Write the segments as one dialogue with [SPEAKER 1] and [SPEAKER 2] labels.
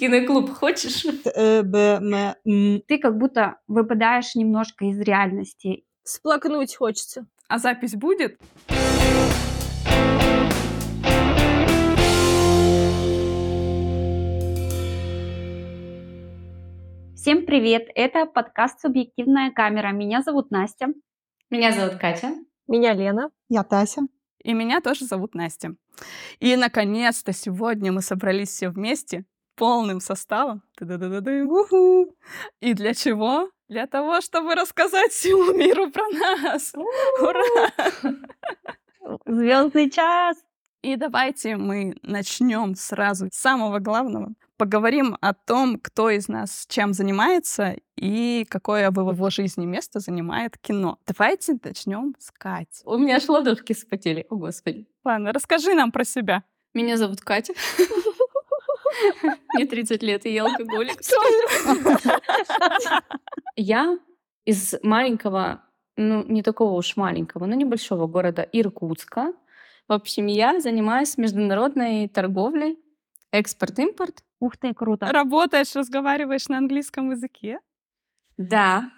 [SPEAKER 1] Киноклуб хочешь?
[SPEAKER 2] Э.
[SPEAKER 3] Ты как будто выпадаешь немножко из реальности.
[SPEAKER 4] Сплакнуть хочется.
[SPEAKER 5] А запись будет?
[SPEAKER 3] Всем привет! Это подкаст «Субъективная камера». Меня зовут Настя.
[SPEAKER 1] Меня зовут Катя.
[SPEAKER 4] Меня Лена.
[SPEAKER 2] Я Тася.
[SPEAKER 5] И меня тоже зовут Настя. И, наконец-то, сегодня мы собрались все вместе полным составом. И для чего? Для того, чтобы рассказать всему миру про нас. Ура!
[SPEAKER 3] Звездный час!
[SPEAKER 5] И давайте мы начнем сразу с самого главного. Поговорим о том, кто из нас чем занимается и какое в его жизни место занимает кино. Давайте начнем с Кати.
[SPEAKER 1] У меня аж ладошки вспотели. О, Господи.
[SPEAKER 5] Ладно, расскажи нам про себя.
[SPEAKER 1] Меня зовут Катя. Мне 30 лет, и я алкоголик. Я из маленького, ну, не такого уж маленького, но небольшого города Иркутска. В общем, я занимаюсь международной торговлей, экспорт-импорт.
[SPEAKER 3] Ух ты, круто!
[SPEAKER 5] Работаешь, разговариваешь на английском языке?
[SPEAKER 1] Да,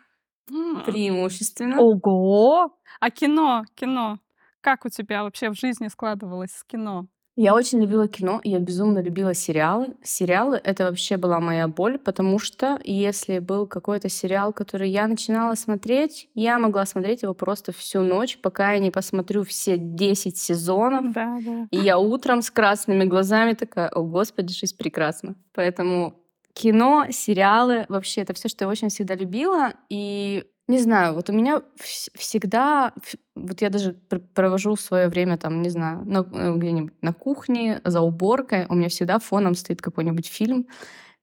[SPEAKER 1] преимущественно.
[SPEAKER 4] Ого!
[SPEAKER 5] А кино, кино. Как у тебя вообще в жизни складывалось с кино?
[SPEAKER 1] Я очень любила кино, и я безумно любила сериалы. Сериалы — это вообще была моя боль, потому что если был какой-то сериал, который я начинала смотреть, я могла смотреть его просто всю ночь, пока я не посмотрю все 10 сезонов.
[SPEAKER 5] Да, да.
[SPEAKER 1] И я утром с красными глазами такая, о господи, жизнь прекрасна. Поэтому кино, сериалы, вообще это все, что я очень всегда любила. И не знаю, вот у меня вс- всегда, вот я даже пр- провожу свое время там, не знаю, на- э, где-нибудь на кухне, за уборкой, у меня всегда фоном стоит какой-нибудь фильм.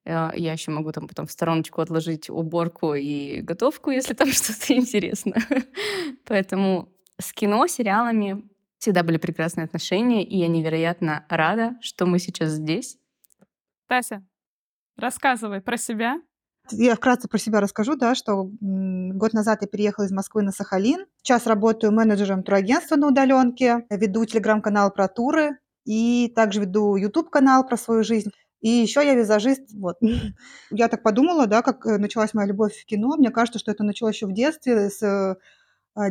[SPEAKER 1] Э, Я еще могу там потом в стороночку отложить уборку и готовку, если там что-то интересное. Поэтому с кино, сериалами всегда были прекрасные отношения, и я невероятно рада, что мы сейчас здесь.
[SPEAKER 5] Тася, рассказывай про себя.
[SPEAKER 2] Я вкратце про себя расскажу, да, что год назад я переехала из Москвы на Сахалин. Сейчас работаю менеджером турагентства на удаленке, веду телеграм-канал про туры и также веду YouTube-канал про свою жизнь. И еще я визажист. Вот. Я так подумала, да, как э, началась моя любовь в кино. Мне кажется, что это началось еще в детстве с э,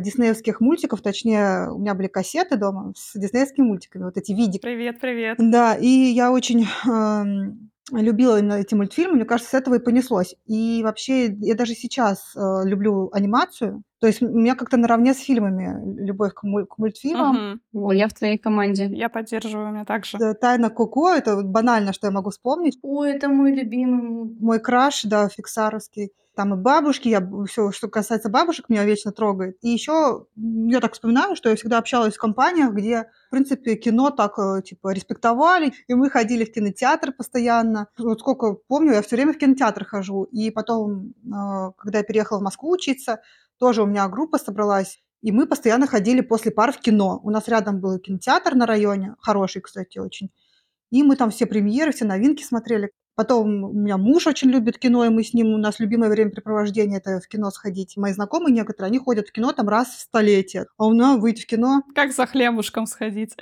[SPEAKER 2] диснеевских мультиков. Точнее, у меня были кассеты дома с диснеевскими мультиками, вот эти видики.
[SPEAKER 5] Привет, привет.
[SPEAKER 2] Да, и я очень эм, любила именно эти мультфильмы. Мне кажется, с этого и понеслось. И вообще, я даже сейчас э, люблю анимацию. То есть у меня как-то наравне с фильмами любовь к, муль- к мультфильмам.
[SPEAKER 5] Мгм.
[SPEAKER 1] О, я в твоей команде.
[SPEAKER 5] Я поддерживаю, у меня также.
[SPEAKER 2] Тайна Коко, это банально, что я могу вспомнить.
[SPEAKER 1] Ой, это мой любимый.
[SPEAKER 2] Мой краш, да, фиксаровский. Там и бабушки, я все, что касается бабушек, меня вечно трогает. И еще я так вспоминаю, что я всегда общалась в компаниях, где, в принципе, кино так, э, типа, респектовали, и мы ходили в кинотеатр постоянно. Вот сколько помню, я все время в кинотеатр хожу. И потом, э, когда я переехала в Москву учиться, тоже у меня группа собралась, и мы постоянно ходили после пар в кино. У нас рядом был кинотеатр на районе, хороший, кстати, очень. И мы там все премьеры, все новинки смотрели. Потом у меня муж очень любит кино, и мы с ним, у нас любимое времяпрепровождение – это в кино сходить. Мои знакомые некоторые, они ходят в кино там раз в столетие. А у меня выйти в кино,
[SPEAKER 5] Как за хлебушком сходить.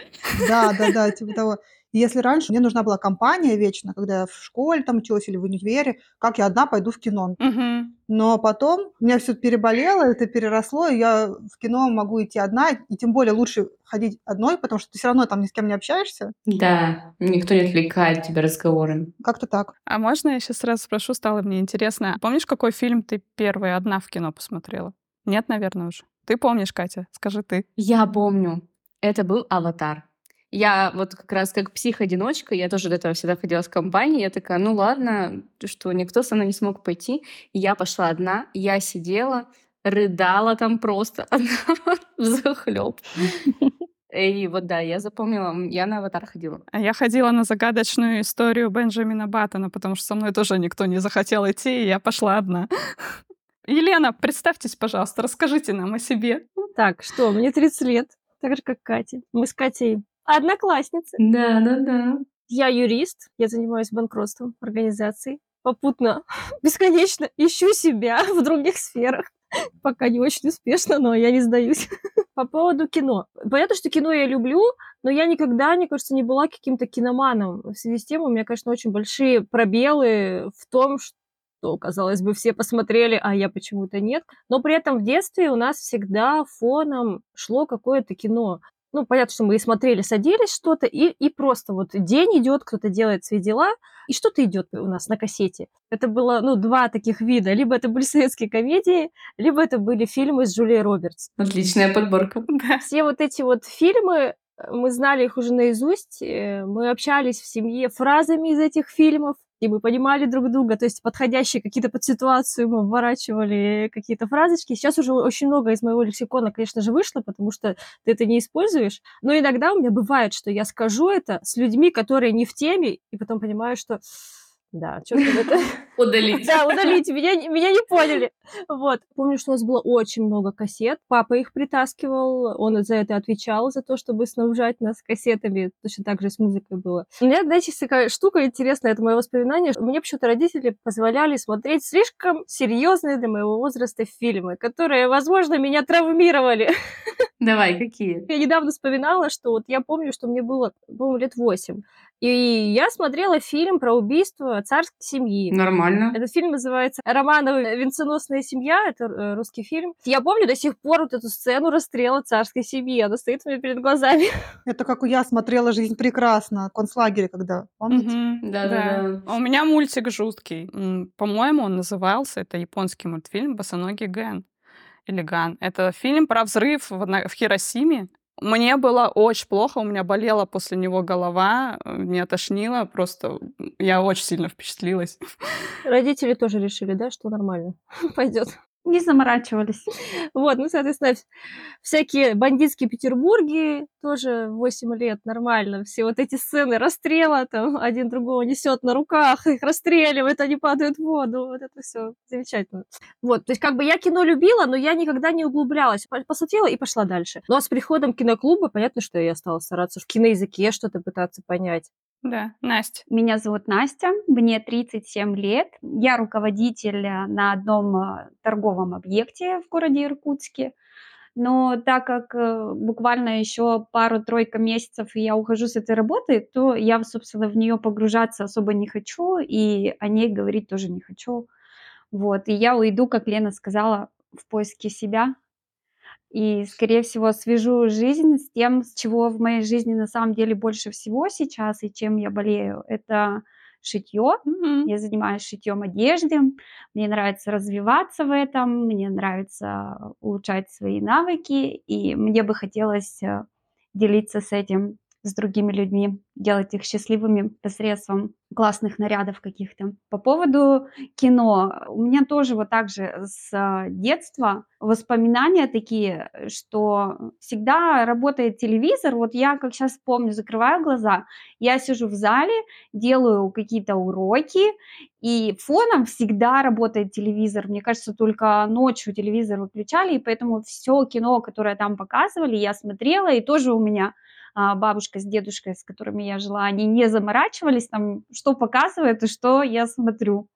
[SPEAKER 2] да, да, да, типа того. И Если раньше мне нужна была компания вечно, когда я в школе там училась или в универе, как я одна пойду в кино.
[SPEAKER 5] Мгм.
[SPEAKER 2] Но потом у меня все переболело, это переросло, и я в кино могу идти одна, и тем более лучше ходить одной, потому что ты все равно там ни с кем не общаешься.
[SPEAKER 1] Да, никто не отвлекает тебя разговорами.
[SPEAKER 2] Как-то так.
[SPEAKER 5] А можно я сейчас сразу спрошу, стало мне интересно. Помнишь, какой фильм ты первый одна в кино посмотрела? Нет, наверное, уже. Ты помнишь, Катя? Скажи ты.
[SPEAKER 1] Я помню, это был «Аватар». Я вот как раз как псих-одиночка, я тоже до этого всегда ходила с компанией, я такая, ну ладно, что никто со мной не смог пойти. И я пошла одна, я сидела, рыдала там просто захлеб. И вот да, я запомнила, я на «Аватар» ходила.
[SPEAKER 5] А я ходила на загадочную историю Бенджамина Баттона, потому что со мной тоже никто не захотел идти, и я пошла одна. Елена, представьтесь, пожалуйста, расскажите нам о себе.
[SPEAKER 4] Так, что, мне 30 лет, так же, как Катя. Мы с Катей одноклассницы.
[SPEAKER 1] Да, да, да.
[SPEAKER 4] Я юрист, я занимаюсь банкротством организаций. попутно бесконечно ищу себя в других сферах. Пока не очень успешно, но я не сдаюсь. По поводу кино. Понятно, что кино я люблю, но я никогда, мне кажется, не была каким-то киноманом. В связи с тем у меня, конечно, очень большие пробелы в том, что, казалось бы, все посмотрели, а я почему-то нет. Но при этом в детстве у нас всегда фоном шло какое-то кино ну, понятно, что мы и смотрели, садились что-то, и, и просто вот день идет, кто-то делает свои дела, и что-то идет у нас на кассете. Это было, ну, два таких вида. Либо это были советские комедии, либо это были фильмы с Джулией Робертс.
[SPEAKER 1] Отличная подборка.
[SPEAKER 5] Да.
[SPEAKER 4] Все вот эти вот фильмы, мы знали их уже наизусть, э, мы общались в семье фразами из этих фильмов, и мы понимали друг друга, то есть подходящие какие-то под ситуацию мы вворачивали какие-то фразочки. Сейчас уже очень много из моего лексикона, конечно же, вышло, потому что ты это не используешь. Но иногда у меня бывает, что я скажу это с людьми, которые не в теме, и потом понимаю, что да, что-то это...
[SPEAKER 1] Удалить.
[SPEAKER 4] Да, удалить. Меня, меня не поняли. Вот. Помню, что у нас было очень много кассет. Папа их притаскивал. Он за это отвечал, за то, чтобы снабжать нас кассетами. Точно так же с музыкой было. У меня, знаете, такая штука интересная. Это мое воспоминание. Мне почему-то родители позволяли смотреть слишком серьезные для моего возраста фильмы, которые, возможно, меня травмировали.
[SPEAKER 1] Давай, какие?
[SPEAKER 4] Я недавно вспоминала, что вот я помню, что мне было, по-моему, лет восемь. И я смотрела фильм про убийство царской семьи.
[SPEAKER 1] Нормально.
[SPEAKER 4] Этот фильм называется «Романова венценосная семья». Это э, русский фильм. Я помню до сих пор вот эту сцену расстрела царской семьи. Она стоит у меня перед глазами.
[SPEAKER 2] Это как я смотрела «Жизнь прекрасна», концлагере, когда, помните?
[SPEAKER 5] Мгм,
[SPEAKER 1] Да-да-да.
[SPEAKER 5] А У меня мультик жуткий. По-моему, он назывался, это японский мультфильм «Босоногий Ген» или Ган. Это фильм про взрыв в, на- в Хиросиме. Мне было очень плохо, у меня болела после него голова, э, меня тошнило, просто я очень сильно впечатлилась.
[SPEAKER 4] Родители тоже решили, да, что нормально. Пойдет.
[SPEAKER 3] Не заморачивались.
[SPEAKER 4] Вот, ну, соответственно, вс- всякие бандитские Петербурги тоже 8 лет нормально. Все вот эти сцены расстрела, там один другого несет на руках, их расстреливают, они падают в воду. Вот это все замечательно. Вот, то есть как бы я кино любила, но я никогда не углублялась. По- Посмотрела и пошла дальше. Но с приходом киноклуба, понятно, что я стала стараться в киноязыке что-то пытаться понять.
[SPEAKER 5] Да, Настя.
[SPEAKER 3] Меня зовут Настя, мне 37 лет. Я руководитель э, на одном э, торговом объекте в городе Иркутске. Но так как э, буквально еще пару-тройка месяцев я ухожу с этой работы, то я, собственно, в нее погружаться особо не хочу и о ней говорить тоже не хочу. Вот. И я уйду, как Лена сказала, в поиске себя. И, скорее всего, свяжу жизнь с тем, с чего в моей жизни на самом деле больше всего сейчас и чем я болею. Это шитье.
[SPEAKER 5] Мгм.
[SPEAKER 3] Я занимаюсь шитьем одежды. Мне нравится развиваться в этом, мне нравится улучшать свои навыки, и мне бы хотелось э, делиться с этим с другими людьми, делать их счастливыми посредством классных нарядов каких-то. По поводу кино. У меня тоже вот так же с а, детства воспоминания такие, что всегда работает телевизор. Вот я, как сейчас помню, закрываю глаза, я сижу в зале, делаю какие-то уроки, и фоном всегда работает телевизор. Мне кажется, только ночью телевизор выключали, и поэтому все кино, которое там показывали, я смотрела, и тоже у меня бабушка с дедушкой, с которыми я жила, они не заморачивались там, что показывают и что я смотрю.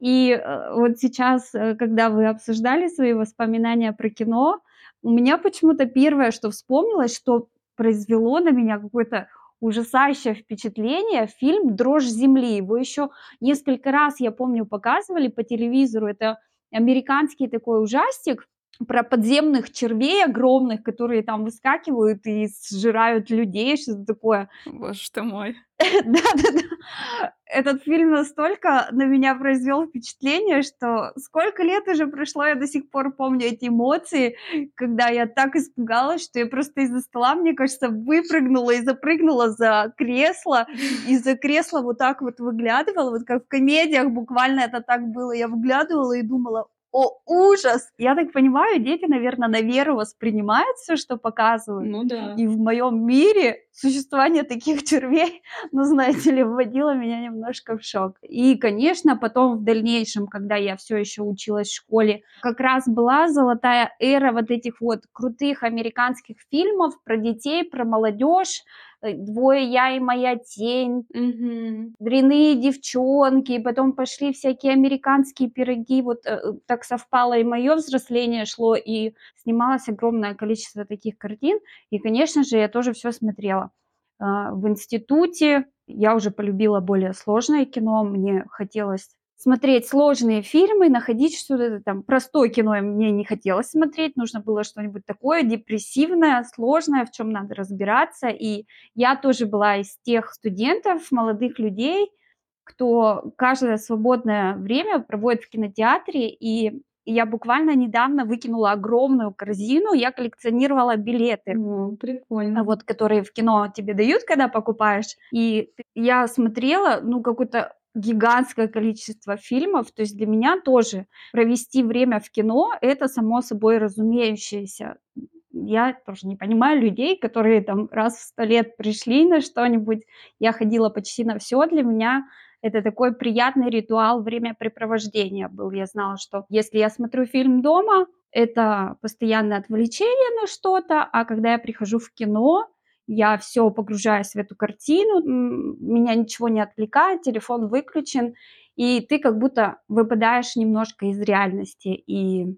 [SPEAKER 3] И э, вот сейчас, э, когда вы обсуждали свои воспоминания про кино, у меня почему-то первое, что вспомнилось, что произвело на меня какое-то ужасающее впечатление, фильм «Дрожь земли». Его еще несколько раз, я помню, показывали по телевизору. Это американский такой ужастик, про подземных червей огромных, которые там выскакивают и сжирают людей, что-то такое.
[SPEAKER 5] Боже ты мой.
[SPEAKER 3] Да-да-да. Этот фильм настолько на меня произвел впечатление, что сколько лет уже прошло, я до сих пор помню эти эмоции, когда я так испугалась, что я просто из-за стола, мне кажется, выпрыгнула и запрыгнула за кресло, и за кресло вот так вот выглядывала, вот как в комедиях буквально это так было. Я выглядывала и думала, о, ужас! Я так понимаю, дети, наверное, на веру воспринимают все, что показывают.
[SPEAKER 1] Ну да.
[SPEAKER 3] И в моем мире существование таких червей, ну, знаете ли, вводило меня немножко в шок. И, конечно, потом в дальнейшем, когда я все еще училась в школе, как раз была золотая эра вот этих вот крутых американских фильмов про детей, про молодежь, «Двое я и моя тень»,
[SPEAKER 1] Мгм.
[SPEAKER 3] «Дряные девчонки», и потом пошли всякие американские пироги. Вот э, э, так совпало и мое взросление шло, и снималось огромное количество таких картин. И, конечно же, я тоже все смотрела. А, В институте я уже полюбила более сложное кино, мне хотелось смотреть сложные фильмы, находить что-то там. Простое кино мне не хотелось смотреть, нужно было что-нибудь такое депрессивное, сложное, в чем надо разбираться. И я тоже была из тех студентов, молодых людей, кто каждое свободное время проводит в кинотеатре, и я буквально недавно выкинула огромную корзину, я коллекционировала билеты.
[SPEAKER 1] О, прикольно.
[SPEAKER 3] вот которые в кино тебе дают, когда покупаешь. И я смотрела, ну, какое-то гигантское количество фильмов. То есть для меня тоже провести время в кино- это само собой разумеющееся. Я тоже не понимаю людей, которые там раз в 100 лет пришли на что-нибудь. Я ходила почти на все. Для меня это такой приятный ритуал времяпрепровождения был. Я знала, что если я смотрю фильм дома, это постоянное отвлечение на что-то, а когда я прихожу в кино, я все погружаюсь в эту картину, меня ничего не отвлекает, телефон выключен, и ты как будто выпадаешь немножко из реальности. И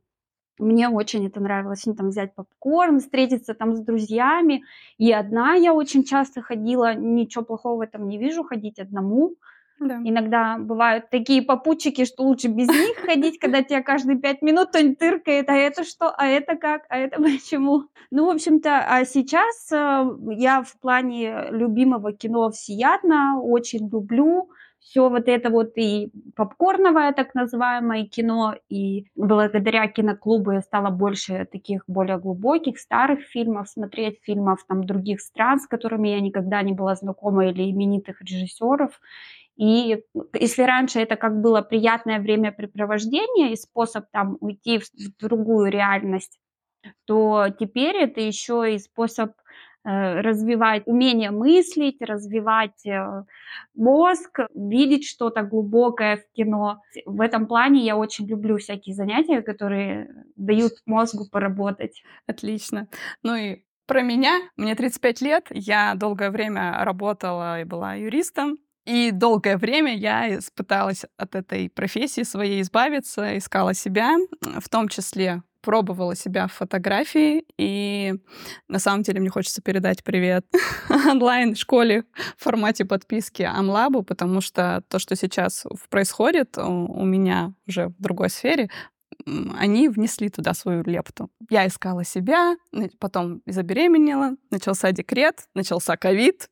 [SPEAKER 3] мне очень это нравилось. Ну, там взять попкорн, встретиться там с друзьями. И одна я очень часто ходила, ничего плохого в этом не вижу, ходить одному.
[SPEAKER 5] Да.
[SPEAKER 3] Иногда бывают такие попутчики, что лучше без них ходить, когда тебя каждые пять минут кто-нибудь тыркает, а это что, а это как, а это почему. Ну, в общем-то, а сейчас э, я в плане любимого кино всеядно, очень люблю все вот это вот и попкорновое так называемое кино, и благодаря киноклубу я стала больше таких более глубоких, старых фильмов смотреть, фильмов там других стран, с которыми я никогда не была знакома, или именитых режиссеров. И если раньше это как было приятное времяпрепровождение и способ там уйти в, в другую реальность, то теперь это еще и способ э, развивать умение мыслить, развивать э, мозг, видеть что-то глубокое в кино. В этом плане я очень люблю всякие занятия, которые дают мозгу поработать.
[SPEAKER 5] Отлично. Ну и про меня. Мне 35 лет. Я долгое время работала и была юристом. И долгое время я пыталась от этой профессии своей избавиться, искала себя, в том числе пробовала себя в фотографии, и на самом деле мне хочется передать привет онлайн-школе в формате подписки Амлабу, потому что то, что сейчас происходит у меня уже в другой сфере, они внесли туда свою лепту. Я искала себя, потом забеременела, начался декрет, начался ковид,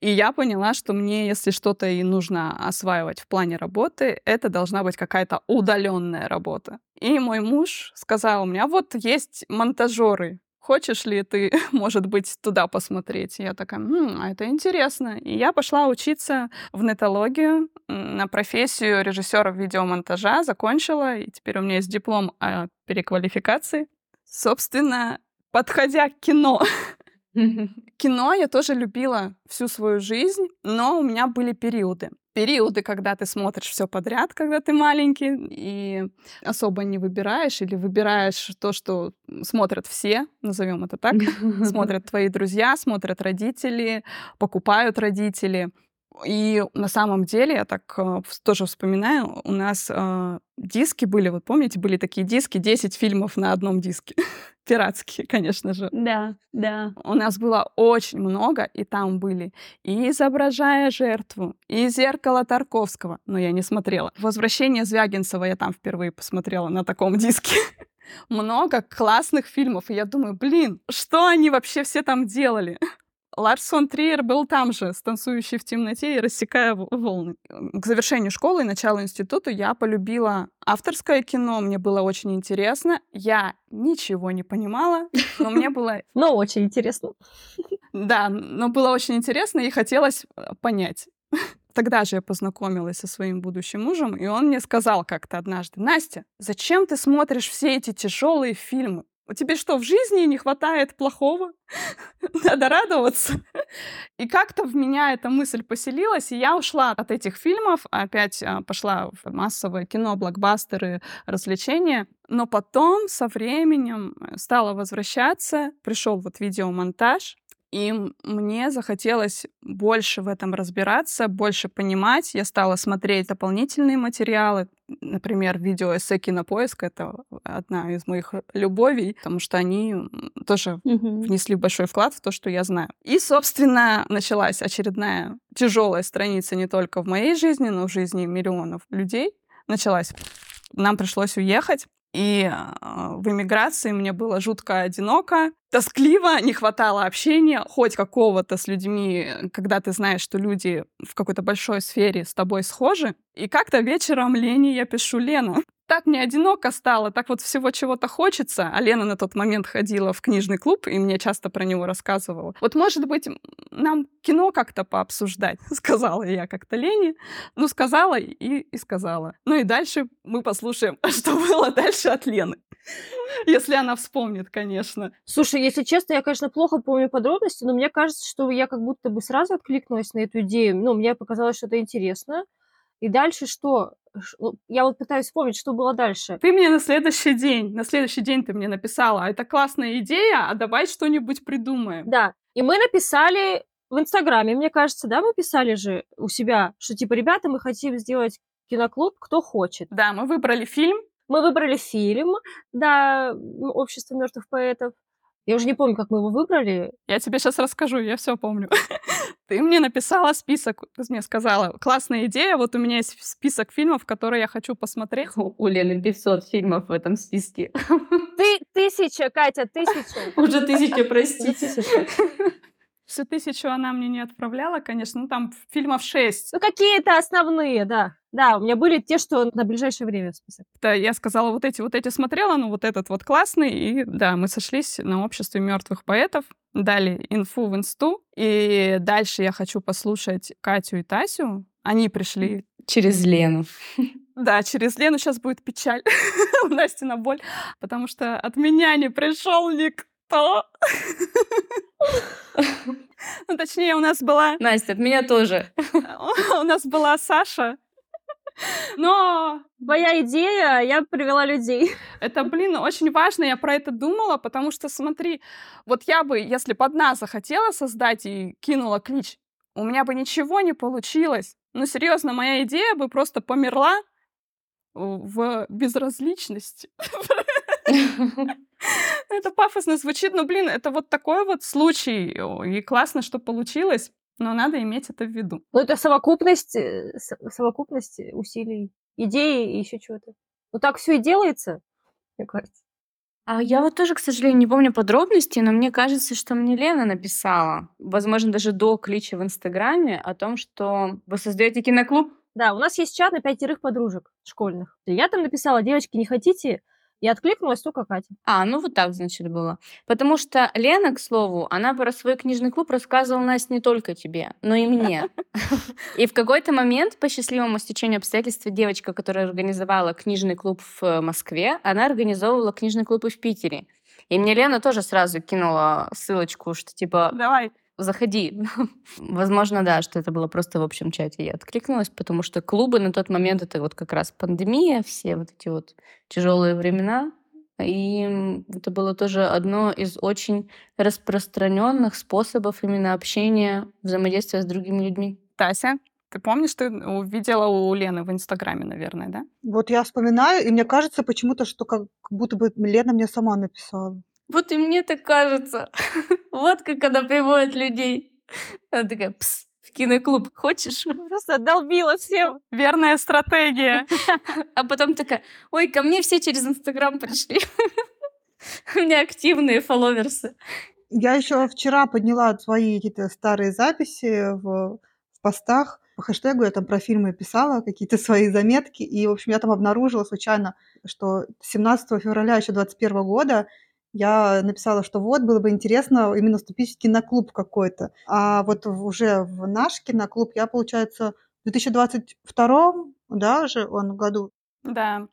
[SPEAKER 5] и я поняла, что мне, если что-то и нужно осваивать в плане работы, это должна быть какая-то удаленная работа. И мой муж сказал мне, а вот есть монтажеры, хочешь ли ты, может быть, туда посмотреть? Я такая, М, а это интересно. И я пошла учиться в нетологию на профессию режиссера видеомонтажа, закончила, и теперь у меня есть диплом о переквалификации. Собственно, подходя к кино, кино я тоже любила всю свою жизнь, но у меня были периоды. Периоды, когда ты смотришь все подряд, когда ты маленький, и особо не выбираешь, или выбираешь то, что смотрят все, назовем это так. Смотрят твои друзья, смотрят родители, покупают родители. И на самом деле, я так э, тоже вспоминаю, у нас э, диски были, вот помните, были такие диски, 10 фильмов на одном диске. Пиратские, конечно же.
[SPEAKER 3] Да, да.
[SPEAKER 5] У нас было очень много, и там были и «Изображая жертву», и «Зеркало Тарковского», но я не смотрела. «Возвращение Звягинцева» я там впервые посмотрела на таком диске. Много классных фильмов, и я думаю, блин, что они вообще все там делали? Ларс фон Триер был там же, станцующий в темноте и рассекая волны. К завершению школы и началу института я полюбила авторское кино, мне было очень интересно. Я ничего не понимала, но мне было...
[SPEAKER 4] Но очень интересно.
[SPEAKER 5] Да, но было очень интересно и хотелось понять. Тогда же я познакомилась со своим будущим мужем, и он мне сказал как-то однажды, Настя, зачем ты смотришь все эти тяжелые фильмы? У тебя что, в жизни не хватает плохого? Надо радоваться. И как-то в меня эта мысль поселилась, и я ушла от этих фильмов, опять пошла в массовое кино, блокбастеры, развлечения. Но потом, со временем, стала возвращаться, пришел вот видеомонтаж, И мне захотелось больше в этом разбираться, больше понимать. Я стала смотреть дополнительные материалы, например, видео эссе «Кинопоиск» — это одна из моих любовей, потому что они тоже
[SPEAKER 4] Мгм.
[SPEAKER 5] внесли большой вклад в то, что я знаю. И, собственно, началась очередная тяжелая страница не только в моей жизни, но в жизни миллионов людей. Началась. Нам пришлось уехать. И а, в эмиграции мне было жутко одиноко, тоскливо, не хватало общения, хоть какого-то с людьми, когда ты знаешь, что люди в какой-то большой сфере с тобой схожи. И как-то вечером Лене я пишу, Лена, так мне одиноко стало, так вот всего чего-то хочется. А Лена на тот момент ходила в книжный клуб и мне часто про него рассказывала. Вот, может быть, нам кино как-то пообсуждать, сказала я как-то Лене. Ну, сказала и, и сказала. Ну и дальше мы послушаем, что было дальше от Лены. Если она вспомнит, конечно.
[SPEAKER 4] Слушай, если честно, я, конечно, плохо помню подробности, но мне кажется, что я как будто бы сразу откликнулась на эту идею. Ну, мне показалось что-то интересно. И дальше что? Ну, Я вот пытаюсь вспомнить, что было дальше.
[SPEAKER 5] Ты мне на следующий день, на следующий день ты мне написала, «А это классная идея, а давай что-нибудь придумаем.
[SPEAKER 4] Да, и мы написали в Инстаграме, мне кажется, да, мы писали же у себя, что типа, ребята, мы хотим сделать киноклуб, кто хочет.
[SPEAKER 5] Да, мы выбрали фильм,
[SPEAKER 4] Мы выбрали фильм, да, «Общество мертвых поэтов». Я уже не помню, как мы его выбрали.
[SPEAKER 5] Я тебе сейчас расскажу, я все помню. Ты мне написала список, ты мне сказала, классная идея, вот у меня есть список фильмов, которые я хочу посмотреть.
[SPEAKER 1] У Лены 500 фильмов в этом списке.
[SPEAKER 4] Ты тысяча, Катя, тысяча.
[SPEAKER 1] Уже тысяча, простите.
[SPEAKER 5] Всю тысячу она мне не отправляла, конечно, ну там фильмов шесть.
[SPEAKER 4] Ну, какие-то основные, да. Да, у меня были те, что на ближайшее время в список.
[SPEAKER 5] Да, я сказала, вот эти, вот эти смотрела, ну вот этот вот классный, и да, мы сошлись на обществе мертвых поэтов, дали инфу в инсту, и дальше я хочу послушать Катю и Тасю. Они пришли
[SPEAKER 1] Через Лену.
[SPEAKER 5] Да, через Лену сейчас будет печаль. У Насти на боль. Потому что от меня не пришел никто. Ну, точнее, у нас была...
[SPEAKER 1] Настя, от меня тоже.
[SPEAKER 5] У нас была Саша. Но
[SPEAKER 4] Твоя идея, я привела людей.
[SPEAKER 5] это, блин, очень важно. Я про это думала, потому что, смотри, вот я бы, если бы одна захотела создать и кинула клич, у меня бы ничего не получилось. Ну, серьезно, моя идея бы просто померла в безразличности. Это пафосно звучит, но, блин, это вот такой вот случай. И классно, что получилось, но надо иметь это в виду.
[SPEAKER 4] Ну, это совокупность, э, совокупность усилий, идеи и еще чего-то. Ну, так все и делается, мне кажется.
[SPEAKER 1] А я вот тоже, к сожалению, не помню подробностей, но мне кажется, что мне Лена написала, возможно, даже до клича в Инстаграме, о том, что вы создаете киноклуб.
[SPEAKER 4] Да, у нас есть чат на пятерых подружек школьных. Я там написала, девочки, не хотите? И откликнулась только Катя.
[SPEAKER 1] А, ну вот так, значит, было. Потому что Лена, к слову, она про свой книжный клуб рассказывала, Настя, не только тебе, но и мне. И в какой-то момент, по счастливому стечению обстоятельств, девочка, которая организовала книжный клуб в Москве, она организовывала книжный клуб и в Питере. И мне Лена тоже сразу кинула ссылочку, что типа
[SPEAKER 5] Давай.
[SPEAKER 1] Заходи. Возможно, да, что это было просто в общем чате. Я откликнулась, потому что клубы на тот момент это вот как раз пандемия, все вот эти вот тяжелые времена. И это было тоже одно из очень распространенных способов именно общения, взаимодействия с другими людьми.
[SPEAKER 5] Тася, ты помнишь, ты увидела у Лены в Инстаграме, наверное, да?
[SPEAKER 2] Вот я вспоминаю, и мне кажется почему-то, что как будто бы Лена мне сама написала.
[SPEAKER 1] Вот и мне так кажется. Вот как она приводит людей. Она такая, пс, в киноклуб хочешь?
[SPEAKER 4] Просто долбила всем.
[SPEAKER 5] Верная стратегия.
[SPEAKER 1] А потом такая, ой, ко мне все через Инстаграм пришли. У меня активные фолловерсы.
[SPEAKER 2] Я еще вчера подняла свои какие-то старые записи в, в постах. По хэштегу я там про фильмы писала, какие-то свои заметки. И, в общем, я там обнаружила случайно, что 17 февраля еще 21 года я написала, что вот, было бы интересно именно вступить в киноклуб какой-то. А вот уже в наш киноклуб я, получается, в 2022 да, же он году
[SPEAKER 5] Да.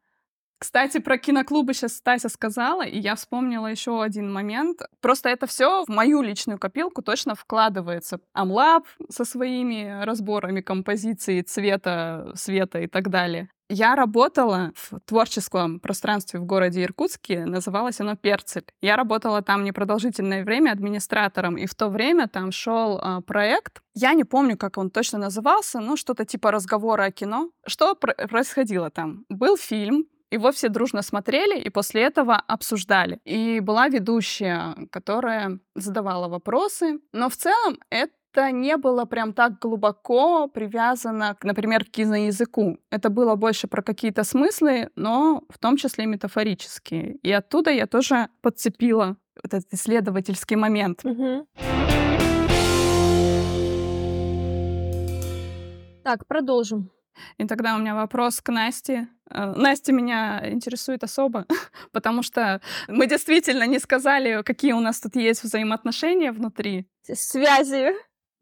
[SPEAKER 5] Кстати, про киноклубы сейчас Стася сказала, и я вспомнила еще один момент. Просто это все в мою личную копилку точно вкладывается. Амлаб со своими разборами композиции, цвета, света и так далее. Я работала в творческом пространстве в городе Иркутске, называлось оно «Перцель». Я работала там непродолжительное время администратором, и в то время там шел а, проект, я не помню, как он точно назывался, но что-то типа разговора о кино. Что пр- происходило там? Был фильм, его все дружно смотрели и после этого обсуждали. И была ведущая, которая задавала вопросы. Но в целом это это не было прям так глубоко привязано, например, к киноязыку. Это было больше про какие-то смыслы, но в том числе метафорические. И оттуда я тоже подцепила вот этот исследовательский момент.
[SPEAKER 4] Так, продолжим.
[SPEAKER 5] И тогда у меня вопрос к Насте. Э, Настя меня интересует особо, потому что мы действительно не сказали, какие у нас тут есть взаимоотношения внутри.
[SPEAKER 4] Связи.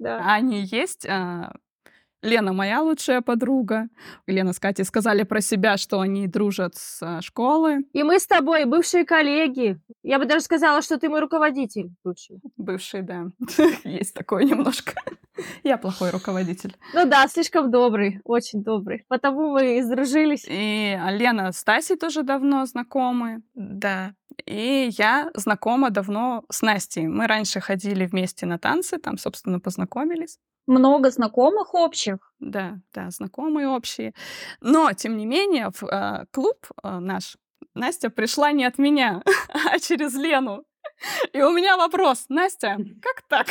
[SPEAKER 4] Да.
[SPEAKER 5] А Они есть. Лена моя лучшая подруга. Лена с Катей сказали про себя, что они дружат с а, школы.
[SPEAKER 4] И мы с тобой бывшие коллеги. Я бы даже сказала, что ты мой руководитель лучший.
[SPEAKER 5] Бывший, да. Есть такое немножко. Я плохой руководитель.
[SPEAKER 4] Ну да, слишком добрый, очень добрый. Потому мы и сдружились.
[SPEAKER 5] И Лена с Тасей тоже давно знакомы. Да. И я знакома давно с Настей. Мы раньше ходили вместе на танцы, там, собственно, познакомились.
[SPEAKER 3] Много знакомых общих.
[SPEAKER 5] Да, да, знакомые общие. Но, тем не менее, в а, клуб а, наш Настя пришла не от меня, а через Лену. И у меня вопрос, Настя, как так?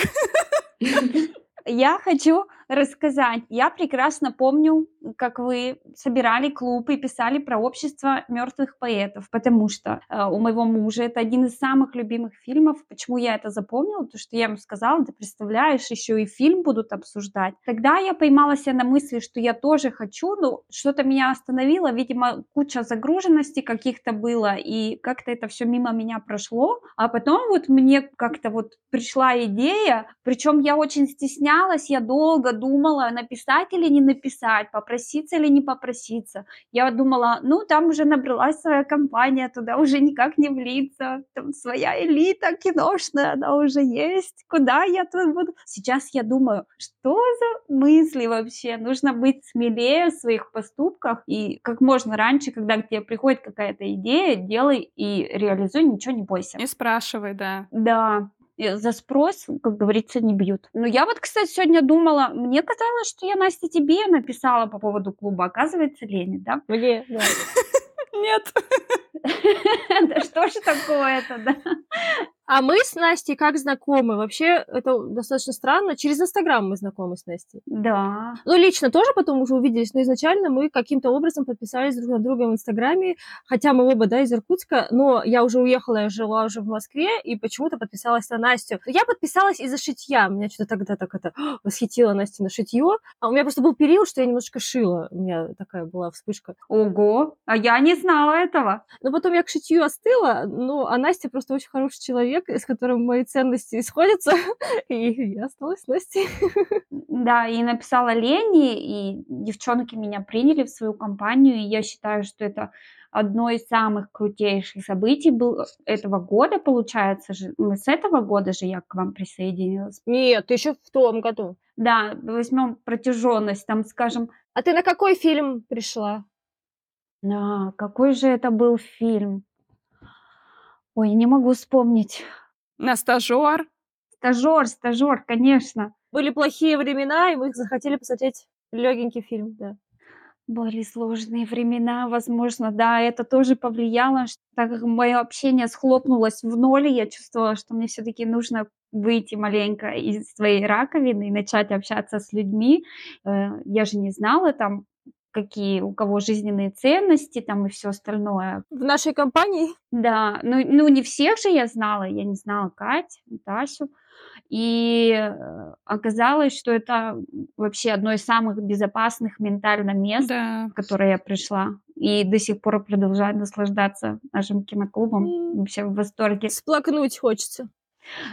[SPEAKER 3] Я хочу рассказать. Я прекрасно помню, как вы собирали клуб и писали про общество мертвых поэтов, потому что э, у моего мужа это один из самых любимых фильмов. Почему я это запомнила? Потому что я ему сказала, ты представляешь, еще и фильм будут обсуждать. Тогда я поймала себя на мысли, что я тоже хочу, но что-то меня остановило. Видимо, куча загруженности каких-то было, и как-то это все мимо меня прошло. А потом вот мне как-то вот пришла идея, причем я очень стеснялась, я долго думала, написать или не написать, попроситься или не попроситься. Я думала, ну, там уже набралась своя компания, туда уже никак не влиться, там своя элита киношная, она уже есть, куда я тут буду? Сейчас я думаю, что за мысли вообще? Нужно быть смелее в своих поступках и как можно раньше, когда к тебе приходит какая-то идея, делай и реализуй, ничего не бойся.
[SPEAKER 5] Не спрашивай, да.
[SPEAKER 3] Да, за спрос, как говорится, не бьют. Но я вот, кстати, сегодня думала, мне казалось, что я, Настя, тебе написала по поводу клуба, оказывается, Лене, да?
[SPEAKER 4] Мне, да.
[SPEAKER 5] Нет.
[SPEAKER 3] Да что ж такое-то, да?
[SPEAKER 4] А мы с Настей как знакомы? Вообще, это достаточно странно. Через Инстаграм мы знакомы с Настей.
[SPEAKER 3] Да.
[SPEAKER 4] Ну, лично тоже потом уже увиделись, но изначально мы каким-то образом подписались друг на друга в Инстаграме, хотя мы оба, да, из Иркутска, но я уже уехала, я жила уже в Москве, и почему-то подписалась на Настю. Я подписалась из-за шитья, меня что-то тогда так это восхитило Настя на шитье, а у меня просто был период, что я немножко шила, у меня такая была вспышка.
[SPEAKER 3] Ого, а я не знала этого.
[SPEAKER 4] Но потом я к шитью остыла, ну, а Настя просто очень хороший человек, с которым мои ценности исходятся, и я осталась Настей.
[SPEAKER 3] Да, и написала Лене, и девчонки меня приняли в свою компанию, и я считаю, что это одно из самых крутейших событий был этого года, получается же. Мы с этого года же я к вам присоединилась.
[SPEAKER 4] Нет, еще в том году.
[SPEAKER 3] Да, возьмем протяженность, там, скажем,
[SPEAKER 4] А ты на какой фильм пришла?
[SPEAKER 3] а, какой же это был фильм? Ой, не могу вспомнить.
[SPEAKER 5] На стажер.
[SPEAKER 3] Стажер, стажер, конечно.
[SPEAKER 4] Были плохие времена, и мы захотели посмотреть легенький фильм, да.
[SPEAKER 3] Были сложные времена, возможно, да, это тоже повлияло, так как мое общение схлопнулось в ноль, и я чувствовала, что мне все-таки нужно выйти маленько из своей раковины и начать общаться с людьми. Э, Я же не знала там, какие у кого жизненные ценности там и все остальное.
[SPEAKER 4] В нашей компании
[SPEAKER 3] Да, ну, ну не всех же я знала, я не знала Кать, Тасю. И э, оказалось, что это вообще одно из самых безопасных ментально мест,
[SPEAKER 5] Да.
[SPEAKER 3] в которое я пришла. И до сих пор продолжаю наслаждаться нашим киноклубом. Вообще в восторге.
[SPEAKER 4] сплакнуть хочется.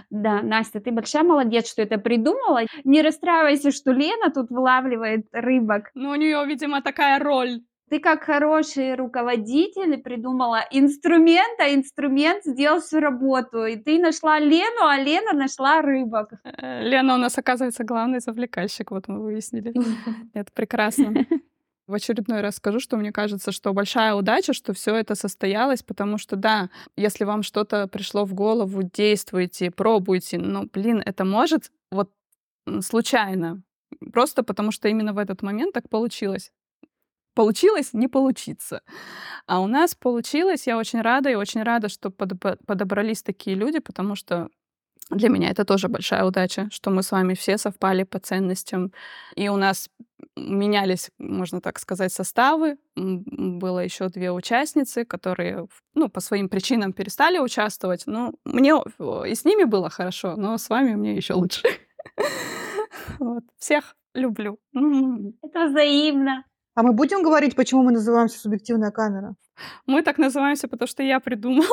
[SPEAKER 3] Да, Настя, ты большая молодец, что это придумала. Не расстраивайся, что Лена тут вылавливает рыбок.
[SPEAKER 5] Ну, у нее, видимо, такая роль.
[SPEAKER 3] Ты как хороший руководитель придумала инструмент, а инструмент сделал всю работу. И ты нашла Лену, а Лена нашла рыбок.
[SPEAKER 5] Э, Лена у нас, оказывается, главный завлекальщик, вот мы выяснили. Это прекрасно. В очередной раз скажу, что мне кажется, что большая удача, что все это состоялось, потому что, да, если вам что-то пришло в голову, действуйте, пробуйте, но, блин, это может вот случайно, просто потому что именно в этот момент так получилось. Получилось не получиться. А у нас получилось, я очень рада, и очень рада, что подобрались такие люди, потому что для меня это тоже большая удача, что мы с вами все совпали по ценностям. И у нас менялись, можно так сказать, составы. Было еще две участницы, которые ну, по своим причинам перестали участвовать. Ну, мне и с ними было хорошо, но с вами мне еще лучше. Вот. Всех люблю.
[SPEAKER 3] Это взаимно.
[SPEAKER 2] А мы будем говорить, почему мы называемся субъективная камера?
[SPEAKER 5] Мы так называемся, потому что я придумала.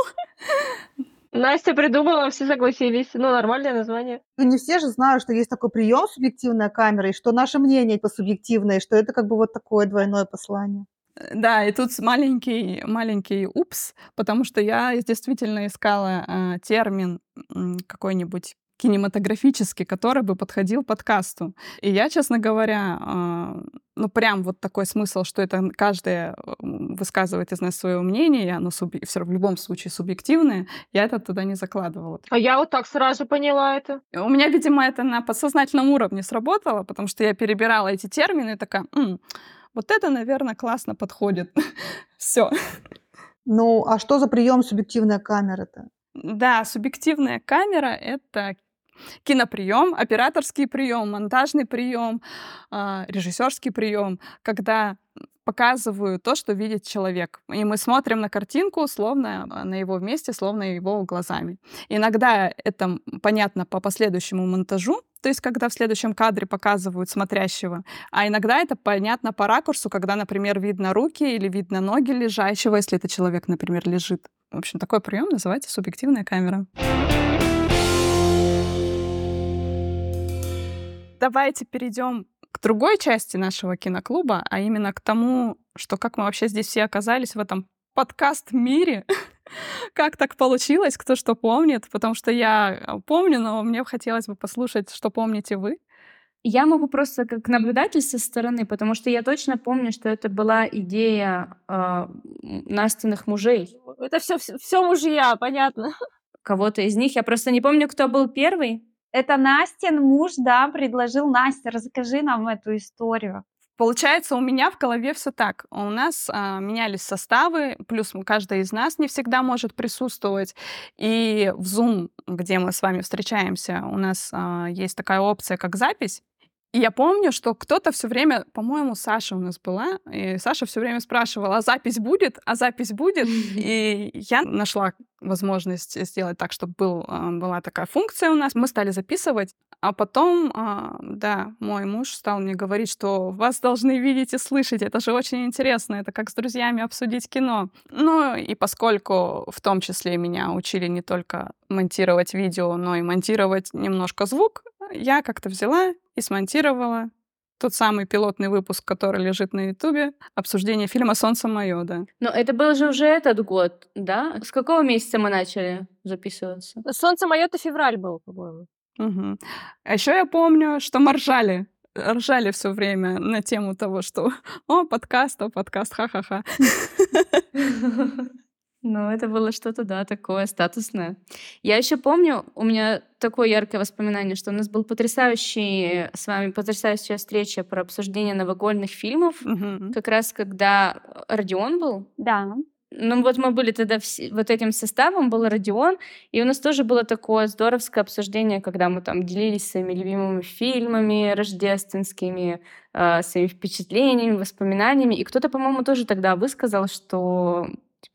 [SPEAKER 4] Настя придумала, все согласились. Ну, нормальное название.
[SPEAKER 2] Ну, не все же знают, что есть такой прием субъективная камера, и что наше мнение по субъективное, и что это как бы вот такое двойное послание.
[SPEAKER 5] Да, и тут маленький, маленький упс, потому что я действительно искала э, термин какой-нибудь кинематографический, который бы подходил подкасту. И я, честно говоря, э, ну прям вот такой смысл, что это каждая высказывает из нас свое мнение, и оно субъ... все в любом случае субъективное, я это туда не закладывала.
[SPEAKER 4] А я вот так сразу поняла это.
[SPEAKER 5] У меня, видимо, это на подсознательном уровне сработало, потому что я перебирала эти термины и такая, М, вот это, наверное, классно подходит. Все.
[SPEAKER 2] Ну, а что за прием субъективная камера-то?
[SPEAKER 5] Да, субъективная камера — это киноприем, операторский прием, монтажный прием, а, режиссерский прием, когда показываю то, что видит человек. И мы смотрим на картинку, словно а, на его месте, словно его глазами. Иногда это понятно по последующему монтажу, то есть когда в следующем кадре показывают смотрящего, а иногда это понятно по ракурсу, когда, например, видно руки или видно ноги лежащего, если это человек, например, лежит. В общем, такой прием называется субъективная камера. Давайте перейдем к другой части нашего киноклуба, а именно к тому, что как мы вообще здесь все оказались в этом подкаст-мире. как так получилось, кто что помнит, потому что я помню, но мне хотелось бы послушать, что помните вы.
[SPEAKER 1] Я могу просто как наблюдатель со стороны, потому что я точно помню, что это была идея э, Настиных мужей.
[SPEAKER 4] Это все, все мужья, понятно.
[SPEAKER 1] Кого-то из них. Я просто не помню, кто был первый.
[SPEAKER 3] Это Настин муж, да, предложил. Настя, расскажи нам эту историю.
[SPEAKER 5] Получается, у меня в голове все так. У нас а, менялись составы, плюс каждый из нас не всегда может присутствовать. И в Zoom, где мы с вами встречаемся, у нас а, есть такая опция, как запись. И я помню, что кто-то все время, по-моему, Саша у нас была, и Саша все время спрашивала, а запись будет, а запись будет. И я нашла возможность сделать так, чтобы был, а, была такая функция у нас. Мы стали записывать, а потом, а, да, мой муж стал мне говорить, что вас должны видеть и слышать. Это же очень интересно. Это как с друзьями обсудить кино. Ну и поскольку в том числе меня учили не только монтировать видео, но и монтировать немножко звук, я как-то взяла и смонтировала тот самый пилотный выпуск, который лежит на Ютубе, обсуждение фильма «Солнце мое», да.
[SPEAKER 1] Но это был же уже этот год, да? С какого месяца мы начали записываться?
[SPEAKER 4] «Солнце мое» — это февраль был, по-моему.
[SPEAKER 5] Угу. А еще я помню, что мы ржали ржали все время на тему того, что «О, подкаст, о, подкаст, ха-ха-ха».
[SPEAKER 1] Ну, это было что-то, да, такое статусное. Я еще помню, у меня такое яркое воспоминание, что у нас был потрясающий с вами потрясающая встреча про обсуждение новогодних фильмов,
[SPEAKER 5] Мгм.
[SPEAKER 1] как раз когда Родион был.
[SPEAKER 3] Да.
[SPEAKER 1] Ну вот мы были тогда все, вот этим составом, был Родион, и у нас тоже было такое здоровское обсуждение, когда мы там делились своими любимыми фильмами рождественскими, э, своими впечатлениями, воспоминаниями. И кто-то, по-моему, тоже тогда высказал, что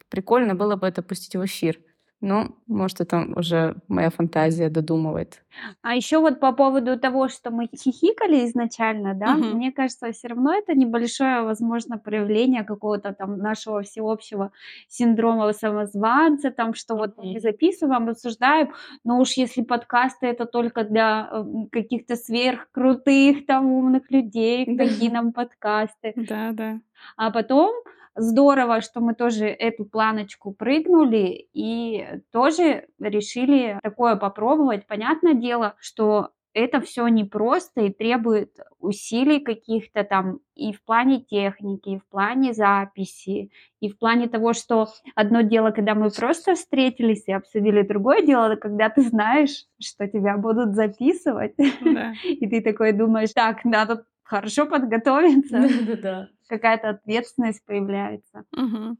[SPEAKER 1] прикольно было бы это пустить в эфир. Ну, может, это уже моя фантазия додумывает.
[SPEAKER 3] А еще вот по поводу того, что мы хихикали изначально, да,
[SPEAKER 5] Мгм.
[SPEAKER 3] мне кажется, все равно это небольшое, возможно, проявление какого-то там нашего всеобщего синдрома самозванца, там, что вот мы записываем, обсуждаем, но уж если подкасты это только для э, каких-то сверхкрутых там умных людей, какие нам подкасты.
[SPEAKER 5] Да, да.
[SPEAKER 3] А потом здорово, что мы тоже эту планочку прыгнули и тоже решили такое попробовать. Понятное дело, что это все непросто и требует усилий каких-то там и в плане техники, и в плане записи, и в плане того, что одно дело, когда мы просто встретились и обсудили, другое дело, когда ты знаешь, что тебя будут записывать,
[SPEAKER 5] Да.
[SPEAKER 3] и ты такой думаешь, так, надо хорошо подготовиться,
[SPEAKER 1] Да-да-да.
[SPEAKER 3] Какая-то ответственность появляется.
[SPEAKER 5] Мгм.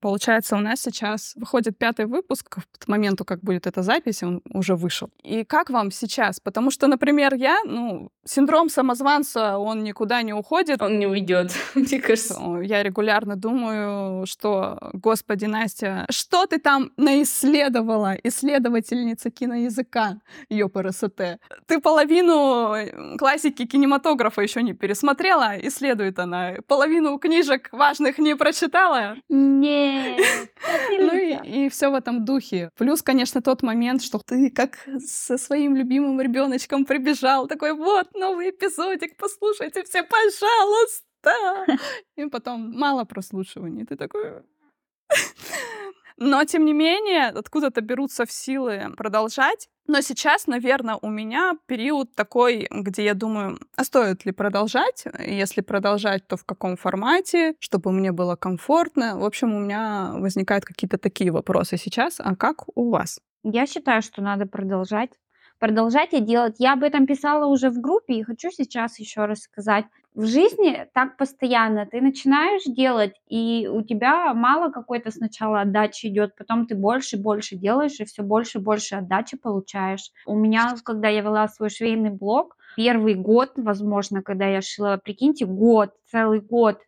[SPEAKER 5] Получается, у нас сейчас выходит пятый выпуск. К моменту, как будет эта запись, он уже вышел. И как вам сейчас? Потому что, например, я, ну, синдром самозванца, он никуда не уходит.
[SPEAKER 1] Он не уйдет, мне кажется.
[SPEAKER 5] Я регулярно думаю, что, господи, Настя, что ты там наисследовала, исследовательница киноязыка, ЕПРСТ? Ты половину э, классики кинематографа еще не пересмотрела, исследует она. Половину книжек важных не прочитала.
[SPEAKER 3] Нет,
[SPEAKER 5] Ну и, все в этом духе. Плюс, конечно, тот момент, что ты как со своим любимым ребеночком прибежал, такой, вот, новый эпизодик, послушайте все, пожалуйста. И потом мало прослушиваний. Ты такой... Но, тем не менее, откуда-то берутся в силы продолжать. Но сейчас, наверное, у меня период такой, где я думаю, а стоит ли продолжать? Если продолжать, то в каком формате, чтобы мне было комфортно. В общем, у меня возникают какие-то такие вопросы сейчас. А как у вас?
[SPEAKER 3] Я считаю, что надо продолжать. Продолжать и делать. Я об этом писала уже в группе и хочу сейчас еще раз сказать. В жизни так постоянно. Ты начинаешь делать, и у тебя мало какой-то сначала отдачи идет, потом ты больше и больше делаешь, и все больше и больше отдачи получаешь. У меня, когда я вела свой швейный блог, первый год, возможно, когда я шила, прикиньте, год, целый год,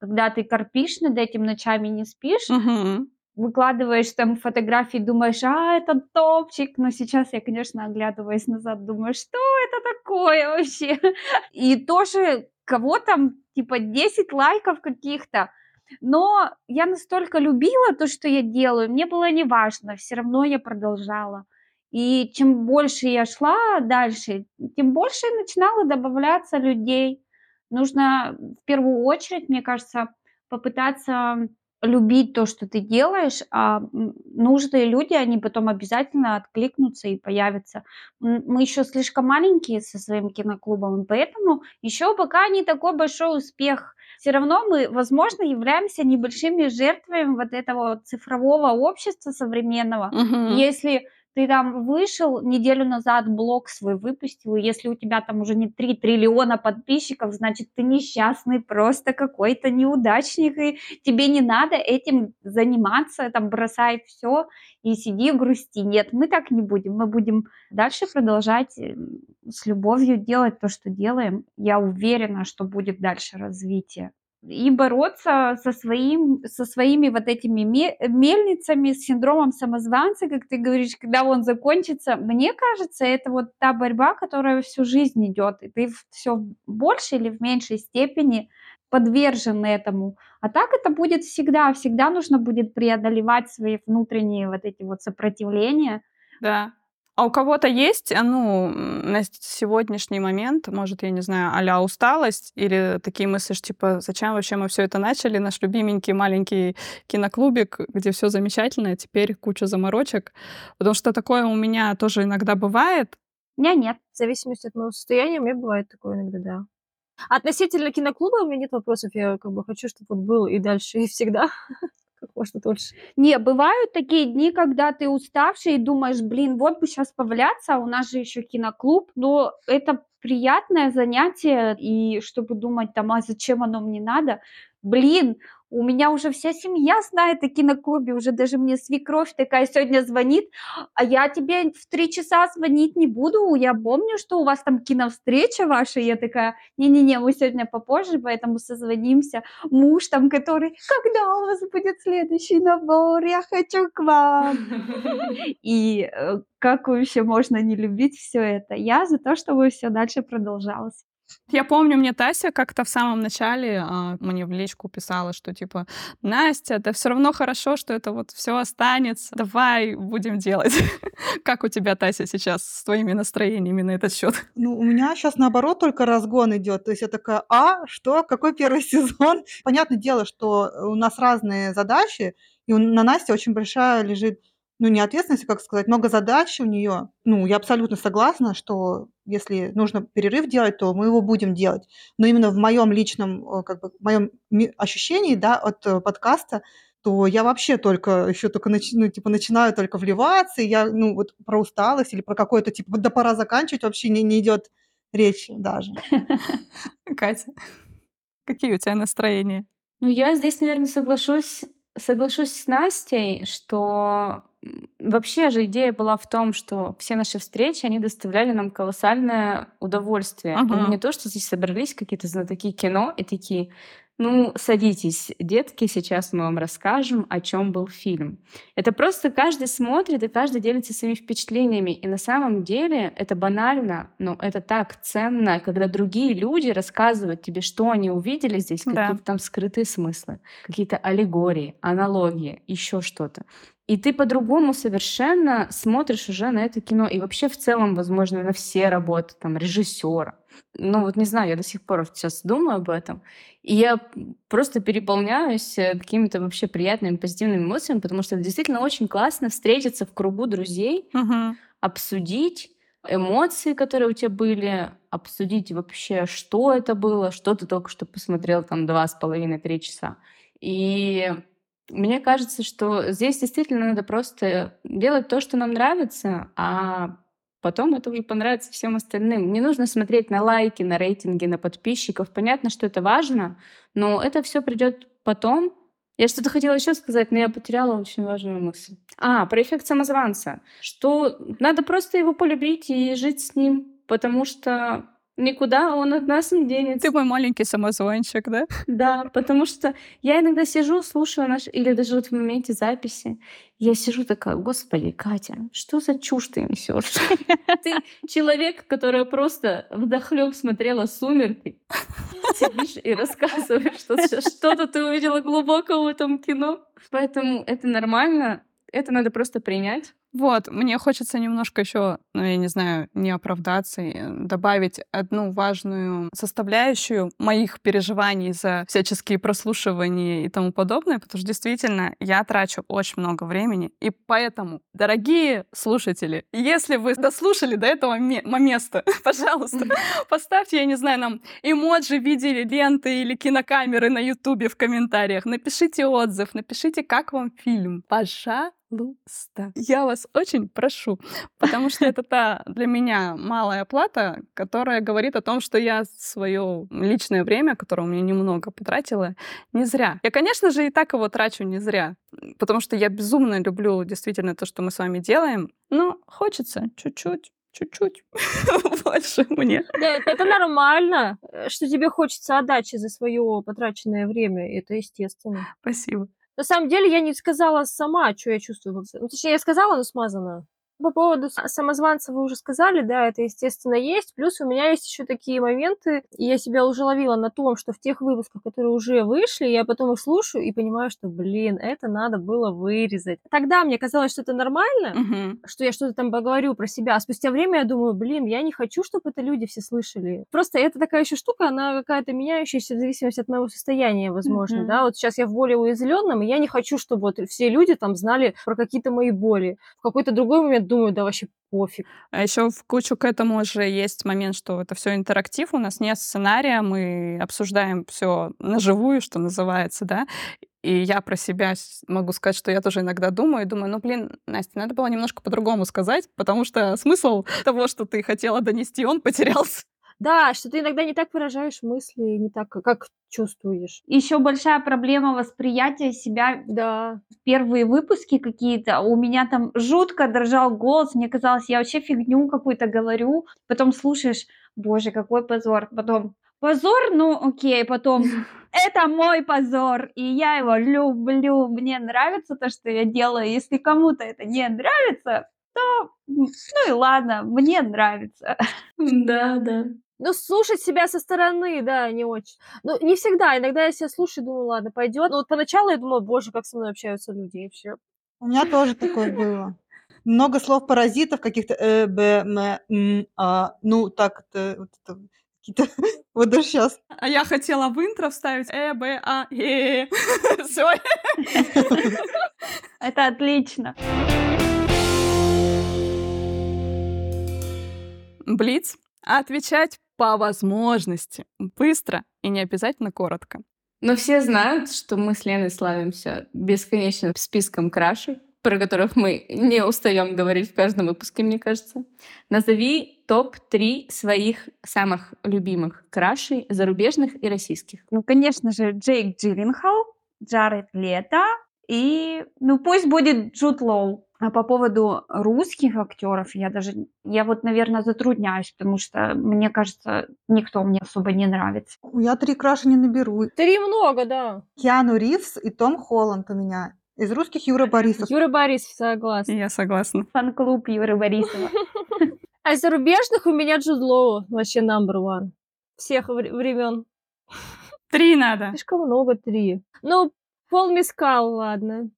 [SPEAKER 3] когда ты корпишь над этим, ночами не спишь,
[SPEAKER 5] Мгм.
[SPEAKER 3] Выкладываешь там фотографии, думаешь, а, это топчик. Но сейчас я, конечно, оглядываясь назад, думаю, что это такое вообще? И тоже кого там, типа, 10 лайков каких-то. Но я настолько любила то, что я делаю, мне было не важно, все равно я продолжала. И чем больше я шла дальше, тем больше начинало добавляться людей. Нужно в первую очередь, мне кажется, попытаться любить то, что ты делаешь, а нужные люди, они потом обязательно откликнутся и появятся. Мы еще слишком маленькие со своим киноклубом, и поэтому еще пока не такой большой успех. Все равно мы, возможно, являемся небольшими жертвами вот этого цифрового общества современного.
[SPEAKER 5] Мгм.
[SPEAKER 3] Если ты там вышел неделю назад, блог свой выпустил, и если у тебя там уже не 3 триллиона подписчиков, значит, ты несчастный, просто какой-то неудачник, и тебе не надо этим заниматься, там, бросай все и сиди грусти. Нет, мы так не будем. Мы будем дальше продолжать э, с любовью делать то, что делаем. Я уверена, что будет дальше развитие и бороться со, своим, со своими вот этими ме- мельницами, с синдромом самозванца, как ты говоришь, когда он закончится. Мне кажется, это вот та борьба, которая всю жизнь идет, и ты все в большей или в меньшей степени подвержен этому. А так это будет всегда. Всегда нужно будет преодолевать свои внутренние вот эти вот сопротивления.
[SPEAKER 5] Да. А у кого-то есть, а, ну, на сегодняшний момент, может, я не знаю, а усталость или такие мысли, что, типа, зачем вообще мы все это начали, наш любименький маленький киноклубик, где все замечательно, а теперь куча заморочек. Потому что такое у меня тоже иногда бывает.
[SPEAKER 3] У меня нет.
[SPEAKER 4] В зависимости от моего состояния, у меня бывает такое иногда, да. Относительно киноклуба у меня нет вопросов. Я как бы хочу, чтобы он был и дальше, и всегда. Как можно дольше.
[SPEAKER 3] Не, бывают такие дни, когда ты уставший и думаешь, блин, вот бы сейчас поваляться, а у нас же еще киноклуб, но это приятное занятие, и чтобы думать там, а зачем оно мне надо, блин, у меня уже вся семья знает о киноклубе, уже даже мне свекровь такая сегодня звонит, а я тебе в три часа звонить не буду, я помню, что у вас там киновстреча ваша, я такая, не-не-не, мы сегодня попозже, поэтому созвонимся, муж там, который, когда у вас будет следующий набор, я хочу к вам. И э, как вообще можно не любить все это? Я за то, чтобы все дальше продолжалось.
[SPEAKER 5] Я помню, мне Тася как-то в самом начале а, мне в личку писала, что типа, Настя, да все равно хорошо, что это вот все останется. Давай будем делать. Как у тебя, Тася, сейчас с твоими настроениями на этот счет?
[SPEAKER 2] Ну, у меня сейчас наоборот только разгон идет. То есть я такая, а, что, какой первый сезон? Понятное дело, что у нас разные задачи, и на Насте очень большая лежит ну, не ответственность, а как сказать, много задач у нее. Ну, я абсолютно согласна, что если нужно перерыв делать, то мы его будем делать. Но именно в моем личном, э, как бы, в моем ощущении, да, от э, подкаста, то я вообще только еще только нач, ну, типа начинаю только вливаться, и я, ну, вот про усталость или про какое-то, типа, да пора заканчивать, вообще не, не идет речь даже.
[SPEAKER 5] Катя, какие у тебя настроения?
[SPEAKER 1] Ну, я здесь, наверное, соглашусь, соглашусь с Настей, что Вообще же идея была в том, что все наши встречи, они доставляли нам колоссальное удовольствие. И
[SPEAKER 5] Ага.
[SPEAKER 1] не то, что здесь собрались какие-то знатоки кино и такие, ну, садитесь, детки, сейчас мы вам расскажем, о чем был фильм. Это просто каждый смотрит и каждый делится своими впечатлениями. И на самом деле это банально, но это так ценно, когда другие люди рассказывают тебе, что они увидели здесь,
[SPEAKER 5] Да.
[SPEAKER 1] какие-то там скрытые смыслы, какие-то аллегории, аналогии, еще что-то. И ты по-другому совершенно смотришь уже на это кино. И вообще в целом, возможно, на все работы там режиссера. Ну вот не знаю, я до сих пор сейчас думаю об этом. И я просто переполняюсь э, какими-то вообще приятными, позитивными эмоциями, потому что это действительно очень классно встретиться в кругу друзей,
[SPEAKER 5] Мгм.
[SPEAKER 1] обсудить эмоции, которые у тебя были, обсудить вообще, что это было, что ты только что посмотрел там два с половиной-три часа. И мне кажется, что здесь действительно надо просто делать то, что нам нравится, а потом это уже понравится всем остальным. Не нужно смотреть на лайки, на рейтинги, на подписчиков. Понятно, что это важно, но это все придет потом. Я что-то хотела еще сказать, но я потеряла очень важную мысль. А, про эффект самозванца. Что надо просто его полюбить и жить с ним, потому что никуда он от нас не денется.
[SPEAKER 5] Ты мой маленький самозванчик, да?
[SPEAKER 1] Да, потому что я иногда сижу, слушаю наш, или даже вот в моменте записи, я сижу такая, господи, Катя, что за чушь ты несешь? Ты человек, который просто вдохлеб смотрела «Сумерки», сидишь и рассказываешь, что что-то ты увидела глубоко в этом кино. Поэтому это нормально, это надо просто принять.
[SPEAKER 5] Вот, мне хочется немножко еще, ну, я не знаю, не оправдаться, и добавить одну важную составляющую моих переживаний за всяческие прослушивания и тому подобное, потому что действительно я трачу очень много времени. И поэтому, дорогие слушатели, если вы дослушали до этого ме- момента, пожалуйста, поставьте, я не знаю, нам эмоджи в виде ленты или кинокамеры на Ютубе в комментариях, напишите отзыв, напишите, как вам фильм. Пожалуйста. Я вас очень прошу, потому что это та для меня малая плата, которая говорит о том, что я свое личное время, которое у меня немного потратила, не зря. Я, конечно же, и так его трачу не зря, потому что я безумно люблю действительно то, что мы с вами делаем, но хочется чуть-чуть чуть-чуть больше мне.
[SPEAKER 4] Да, это нормально, э, что тебе хочется отдачи за свое потраченное время. Это естественно.
[SPEAKER 5] Спасибо.
[SPEAKER 4] На самом деле я не сказала сама, что я чувствую. Ну, точнее, я сказала, но смазано. По поводу самозванца вы уже сказали, да, это, естественно, есть. Плюс у меня есть еще такие моменты, и я себя уже ловила на том, что в тех выпусках, которые уже вышли, я потом их слушаю и понимаю, что, блин, это надо было вырезать. Тогда мне казалось, что это нормально,
[SPEAKER 5] Мгм.
[SPEAKER 4] что я что-то там поговорю про себя, а спустя время я думаю, блин, я не хочу, чтобы это люди все слышали. Просто это такая еще штука, она какая-то меняющаяся в зависимости от моего состояния, возможно,
[SPEAKER 1] Мгм.
[SPEAKER 4] да. Вот сейчас я в более уязвленном, и я не хочу, чтобы вот все люди там знали про какие-то мои боли. В какой-то другой момент думаю, да вообще пофиг.
[SPEAKER 5] А еще в кучу к этому же есть момент, что это все интерактив, у нас нет сценария, мы обсуждаем все наживую, что называется, да. И я про себя могу сказать, что я тоже иногда думаю, думаю, ну, блин, Настя, надо было немножко по-другому сказать, потому что смысл того, что ты хотела донести, он потерялся.
[SPEAKER 4] Да, что ты иногда не так выражаешь мысли, не так, как чувствуешь.
[SPEAKER 3] Еще большая проблема восприятия себя
[SPEAKER 4] Да.
[SPEAKER 3] первые выпуски какие-то, у меня там жутко дрожал голос, мне казалось, я вообще фигню какую-то говорю, потом слушаешь, боже, какой позор, потом позор, ну окей, потом это мой позор, и я его люблю, мне нравится то, что я делаю, если кому-то это не нравится, то ну и ладно, мне нравится.
[SPEAKER 1] Да, да.
[SPEAKER 4] Ну, слушать себя со стороны, да, не очень. Ну, не всегда. Иногда я себя слушаю, думаю, ладно, пойдет. Но вот поначалу я думала, боже, как со мной общаются люди, и все.
[SPEAKER 2] У меня тоже такое было. Много слов-паразитов каких-то э, б, м, м, а, ну, так это, вот это какие-то, вот даже сейчас.
[SPEAKER 5] А я хотела в интро вставить э, б, а, э. Все.
[SPEAKER 3] Это отлично.
[SPEAKER 5] Блиц. Отвечать по возможности. Быстро и не обязательно коротко.
[SPEAKER 1] Но все знают, что мы с Леной славимся бесконечным списком крашей, про которых мы не устаем говорить в каждом выпуске, мне кажется. Назови топ-3 своих самых любимых крашей, зарубежных и российских.
[SPEAKER 3] Ну, конечно же, Джейк Джилленхол, Джаред Лето и, ну, пусть будет Джуд Лоу. А по поводу русских актеров я даже, я вот, наверное, затрудняюсь, потому что, мне кажется, никто мне особо не нравится.
[SPEAKER 2] Я три краша не наберу.
[SPEAKER 4] Три много, да.
[SPEAKER 2] Киану Ривз и Том Холланд у меня. Из русских Юра Борисов.
[SPEAKER 4] Юра Борисов, согласна.
[SPEAKER 5] Я согласна.
[SPEAKER 3] Фан-клуб Юры Борисова.
[SPEAKER 4] А из зарубежных у меня Джуд Лоу вообще number one. Всех вре- времен.
[SPEAKER 5] Три надо.
[SPEAKER 4] Слишком много, три. Ну, Пол Мискал, ладно.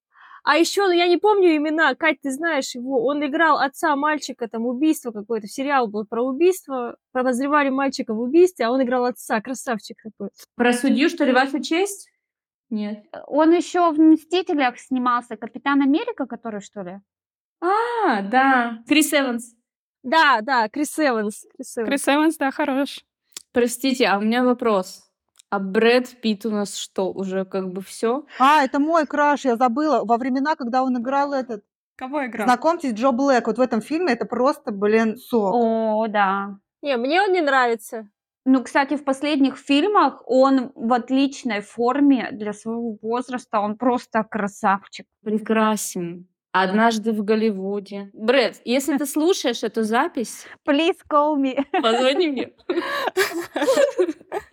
[SPEAKER 4] А еще, ну, я не помню имена. Кать, ты знаешь его? Он играл отца мальчика, там, убийство какое-то. Сериал был про убийство. Подозревали мальчика в убийстве, а он играл отца. Красавчик такой.
[SPEAKER 1] Про судью, что ли, ваша честь? Нет.
[SPEAKER 3] Он еще в «Мстителях» снимался. Капитан Америка, который, что ли?
[SPEAKER 1] А, да. Крис Эванс.
[SPEAKER 4] Да, да, Крис Эванс. Крис Эванс.
[SPEAKER 5] Крис Эванс, да, хорош.
[SPEAKER 1] Простите, а у меня вопрос. А Брэд Питт у нас что, уже как бы все?
[SPEAKER 2] А, это мой краш, я забыла. Во времена, когда он играл этот...
[SPEAKER 5] Кого играл?
[SPEAKER 2] Знакомьтесь, Джо Блэк. Вот в этом фильме это просто, блин, сок.
[SPEAKER 3] О, да.
[SPEAKER 4] Не, мне он не нравится.
[SPEAKER 3] Ну, кстати, в последних фильмах он в отличной форме для своего возраста. Он просто красавчик.
[SPEAKER 1] Прекрасен. Однажды в Голливуде. Брэд, если ты слушаешь эту запись,
[SPEAKER 3] Please call me.
[SPEAKER 1] позвони мне.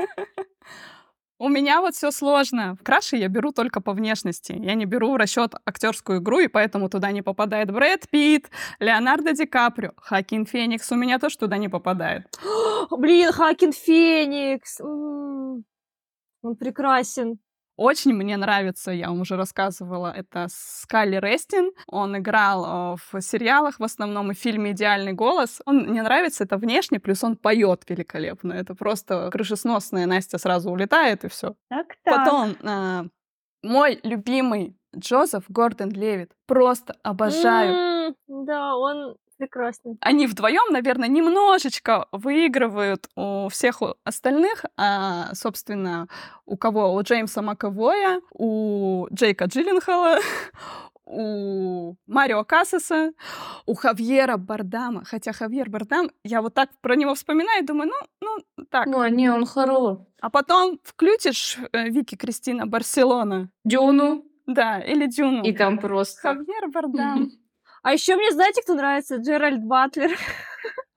[SPEAKER 5] У меня вот все сложно. В краше я беру только по внешности. Я не беру в расчет актерскую игру, и поэтому туда не попадает Брэд Питт, Леонардо Ди Каприо, Хакин Феникс. У меня тоже туда не попадает.
[SPEAKER 4] Блин, Хакин Феникс. М, Он прекрасен.
[SPEAKER 5] Очень мне нравится, я вам уже рассказывала, это Скалли Рестин. Он играл э, в сериалах, в основном и в фильме «Идеальный голос». Он мне нравится это внешне, плюс он поет великолепно. Это просто крышесносная. Настя сразу улетает, и все.
[SPEAKER 3] Так, так.
[SPEAKER 5] Потом а, мой любимый Джозеф Гордон Левит. Просто обожаю.
[SPEAKER 4] М, Да, он прекрасный.
[SPEAKER 5] Они вдвоем, наверное, немножечко выигрывают у всех остальных, а, собственно, у кого? У Джеймса Маковоя, у Джейка Джилленхола, у Марио Кассаса, у Хавьера Бардама. Хотя Хавьер Бардам, я вот так про него вспоминаю и думаю, ну, ну, так.
[SPEAKER 1] Ну, не, он хорош.
[SPEAKER 5] А потом включишь э, Вики Кристина Барселона,
[SPEAKER 1] Дюну.
[SPEAKER 5] да, или Дюну.
[SPEAKER 1] И там просто...
[SPEAKER 5] Хавьер Бардам.
[SPEAKER 4] А еще мне, знаете, кто нравится? Джеральд Батлер.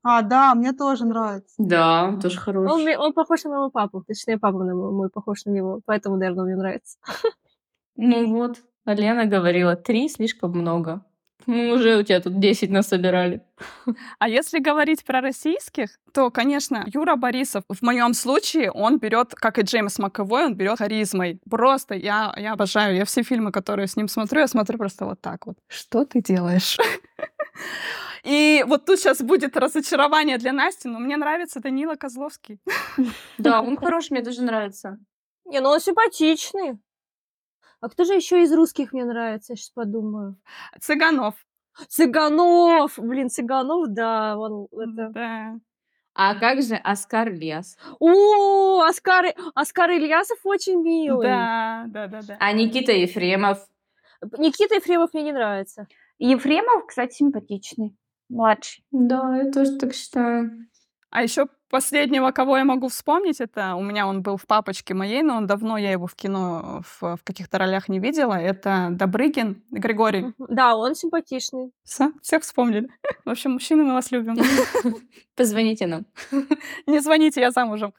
[SPEAKER 2] А, да, мне тоже нравится.
[SPEAKER 1] Да, он тоже хорош.
[SPEAKER 4] Он, он похож на моего папу. Точнее, папа на мой, мой похож на него. Поэтому, наверное, он мне нравится.
[SPEAKER 1] Ну вот, а Лена говорила, три слишком много. Ну, уже у тебя тут 10 насобирали.
[SPEAKER 5] А если говорить про российских, то, конечно, Юра Борисов, в моем случае, он берет, как и Джеймс Маковой, он берет харизмой. Просто я, я обожаю. Я все фильмы, которые с ним смотрю, я смотрю просто вот так вот. Что ты делаешь? И вот тут сейчас будет разочарование для Насти, но мне нравится Данила Козловский.
[SPEAKER 1] Да, он хорош, мне тоже нравится.
[SPEAKER 4] Не, ну он симпатичный. А кто же еще из русских мне нравится? Я сейчас подумаю.
[SPEAKER 5] Цыганов.
[SPEAKER 4] Цыганов! Блин, Цыганов, да, он это...
[SPEAKER 5] Да.
[SPEAKER 1] А как же Оскар Лес?
[SPEAKER 4] О, Оскар, Оскар Ильясов очень милый.
[SPEAKER 5] Да, да, да, да.
[SPEAKER 1] А Никита Ефремов?
[SPEAKER 4] Никита Ефремов мне не нравится.
[SPEAKER 3] Ефремов, кстати, симпатичный. Младший.
[SPEAKER 1] Да, я тоже так считаю.
[SPEAKER 5] А еще последнего, кого я могу вспомнить, это у меня он был в папочке моей, но он давно, я его в кино в, в каких-то ролях не видела. Это Добрыгин Григорий.
[SPEAKER 4] Да, он симпатичный.
[SPEAKER 5] Все, все вспомнили. В общем, мужчины, мы вас любим.
[SPEAKER 1] Позвоните нам.
[SPEAKER 5] Не звоните, я замужем.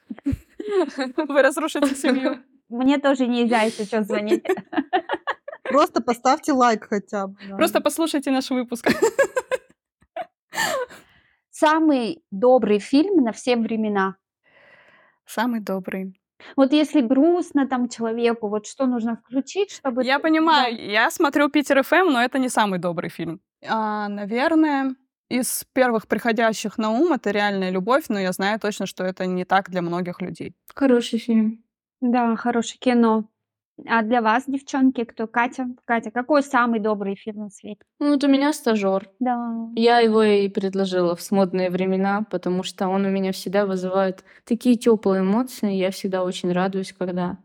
[SPEAKER 5] Вы разрушите семью.
[SPEAKER 3] Мне тоже нельзя, если что, звонить.
[SPEAKER 2] Просто поставьте лайк хотя бы.
[SPEAKER 5] Просто послушайте наш выпуск.
[SPEAKER 3] Самый добрый фильм на все времена.
[SPEAKER 5] Самый добрый.
[SPEAKER 3] Вот если грустно там человеку, вот что нужно включить, чтобы...
[SPEAKER 5] Я понимаю,
[SPEAKER 3] да.
[SPEAKER 5] я смотрю Питер ФМ, но это не самый добрый фильм. А, наверное, из первых приходящих на ум это реальная любовь, но я знаю точно, что это не так для многих людей.
[SPEAKER 1] Хороший фильм.
[SPEAKER 3] Да, хорошее кино. А для вас, девчонки, кто? Катя? Катя, какой самый добрый фильм на свете?
[SPEAKER 1] Ну, вот у меня стажер.
[SPEAKER 3] Да.
[SPEAKER 1] Я его и предложила в смутные времена, потому что он у меня всегда вызывает такие теплые эмоции. Я всегда очень радуюсь, когда,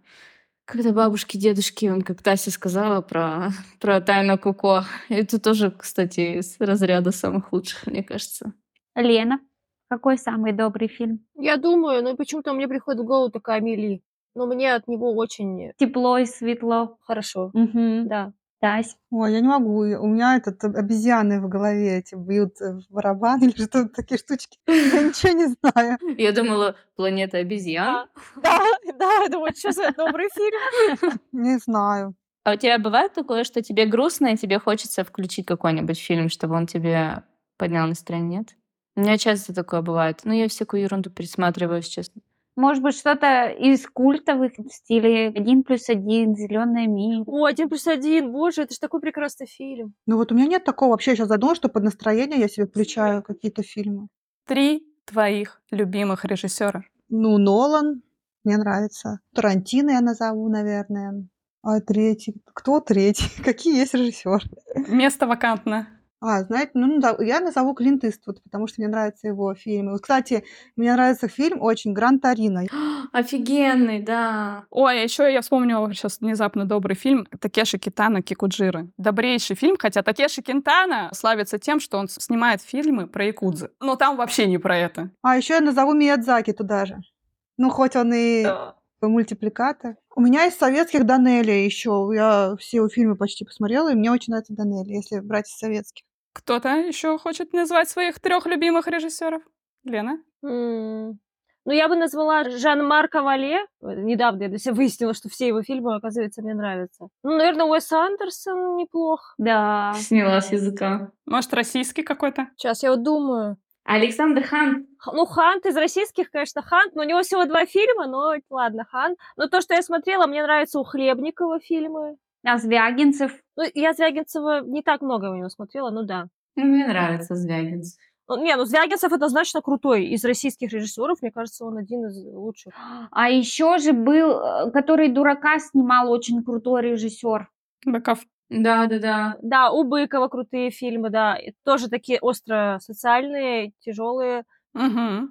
[SPEAKER 1] когда бабушки, дедушки, он как Тася сказала про, про тайну Коко. Это тоже, кстати, из разряда самых лучших, мне кажется.
[SPEAKER 3] Лена, какой самый добрый фильм?
[SPEAKER 4] Я думаю, ну почему-то мне приходит в голову такая Амели. Но мне от него очень
[SPEAKER 3] Тепло и светло.
[SPEAKER 4] хорошо.
[SPEAKER 3] Мгм.
[SPEAKER 4] Да.
[SPEAKER 3] Тась.
[SPEAKER 2] Ой, я не могу. У меня этот э, обезьяны в голове эти бьют э, в барабан или что-то такие штучки. Я ничего не знаю.
[SPEAKER 1] Я думала, планета обезьян.
[SPEAKER 4] Да, да, думаю, что за добрый фильм.
[SPEAKER 2] Не знаю.
[SPEAKER 1] А у тебя бывает такое, что тебе грустно, и тебе хочется включить какой-нибудь фильм, чтобы он тебе поднял настроение, нет? У меня часто такое бывает. Ну, я всякую ерунду пересматриваю, если честно.
[SPEAKER 3] Может быть, что-то из культовых в стиле «Один плюс один», «Зеленая миля».
[SPEAKER 4] О, один плюс один, боже, это же такой прекрасный фильм.
[SPEAKER 2] Ну вот у меня нет такого. Вообще я сейчас задумалась, что под настроение я себе включаю какие-то фильмы.
[SPEAKER 5] Три твоих любимых режиссера.
[SPEAKER 2] Ну, Нолан мне нравится. Тарантино я назову, наверное. А третий? Кто третий? Какие есть режиссеры?
[SPEAKER 5] Место вакантно.
[SPEAKER 2] А, знаете, ну, да, я назову Клинт Иствуд, потому что мне нравятся его фильмы. Вот, кстати, мне нравится фильм очень «Гран Торино».
[SPEAKER 1] Офигенный, да.
[SPEAKER 5] Ой, а еще я вспомнила сейчас внезапно добрый фильм Такеши Китана Кикуджира. Добрейший фильм, хотя Такеши Кентана славится тем, что он снимает фильмы про якудзы. Но там вообще не про это.
[SPEAKER 2] А еще я назову Миядзаки туда же. Ну, хоть он и мультипликатор. У меня из советских Данелли еще. Я все его фильмы почти посмотрела, и мне очень нравится Данелли, если брать из советских.
[SPEAKER 5] Кто-то еще хочет назвать своих трех любимых режиссеров? Лена?
[SPEAKER 4] М, Ну, я бы назвала Жан-Марка Вале. Недавно я для себя выяснила, что все его фильмы, оказывается, мне нравятся. Ну, наверное, Уэс Андерсон неплох.
[SPEAKER 3] Да.
[SPEAKER 1] Сняла с языка.
[SPEAKER 5] Может, российский какой-то?
[SPEAKER 4] Сейчас я вот думаю.
[SPEAKER 1] Александр Хан.
[SPEAKER 4] Х- Ну, Хант из российских, конечно, Хант, но у него всего два фильма, но ладно, Хант. Но то, что я смотрела, мне нравятся у Хлебникова фильмы.
[SPEAKER 3] А Звягинцев?
[SPEAKER 4] Ну, я Звягинцева не так много у него смотрела, ну да.
[SPEAKER 1] Ну, Мне нравится Звягинцев.
[SPEAKER 4] Ну, не, ну Звягинцев однозначно крутой. Из российских режиссеров, мне кажется, он один из лучших.
[SPEAKER 3] А еще же был, э, который «Дурака» снимал, очень крутой режиссер.
[SPEAKER 5] Быков.
[SPEAKER 1] Да, да, да.
[SPEAKER 4] Да, у Быкова крутые фильмы, да. И тоже такие остро социальные, тяжелые.
[SPEAKER 5] Угу.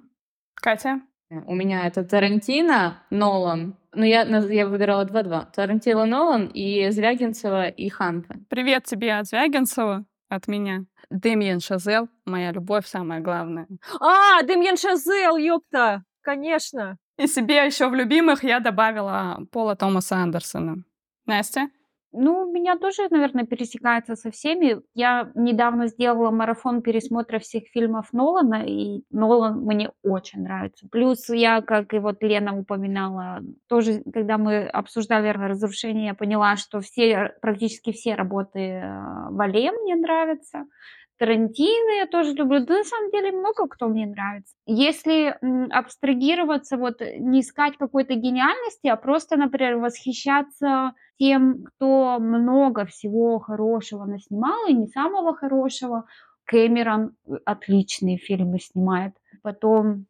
[SPEAKER 5] Катя?
[SPEAKER 1] У меня это Тарантино, Нолан. Ну, я, я выбирала 2-2. Тарантино, Нолан и Звягинцева и Ханта.
[SPEAKER 5] Привет тебе от Звягинцева, от меня. Демьен Шазел, моя любовь, самое главное.
[SPEAKER 4] А, Демьен Шазел, ёпта! Конечно.
[SPEAKER 5] И себе еще в любимых я добавила Пола Томаса Андерсона. Настя?
[SPEAKER 3] Ну, меня тоже, наверное, пересекается со всеми. Я недавно сделала марафон пересмотра всех фильмов Нолана, и Нолан мне очень нравится. Плюс я, как и вот Лена упоминала, тоже, когда мы обсуждали разрушение, я поняла, что все, практически все работы э, Вале мне нравятся. Тарантино я тоже люблю. Да, на самом деле много кто мне нравится. Если абстрагироваться, вот э, не искать какой-то гениальности, а просто, например, восхищаться тем, кто много всего хорошего наснимал и не самого хорошего. Кэмерон э, отличные фильмы снимает. Потом,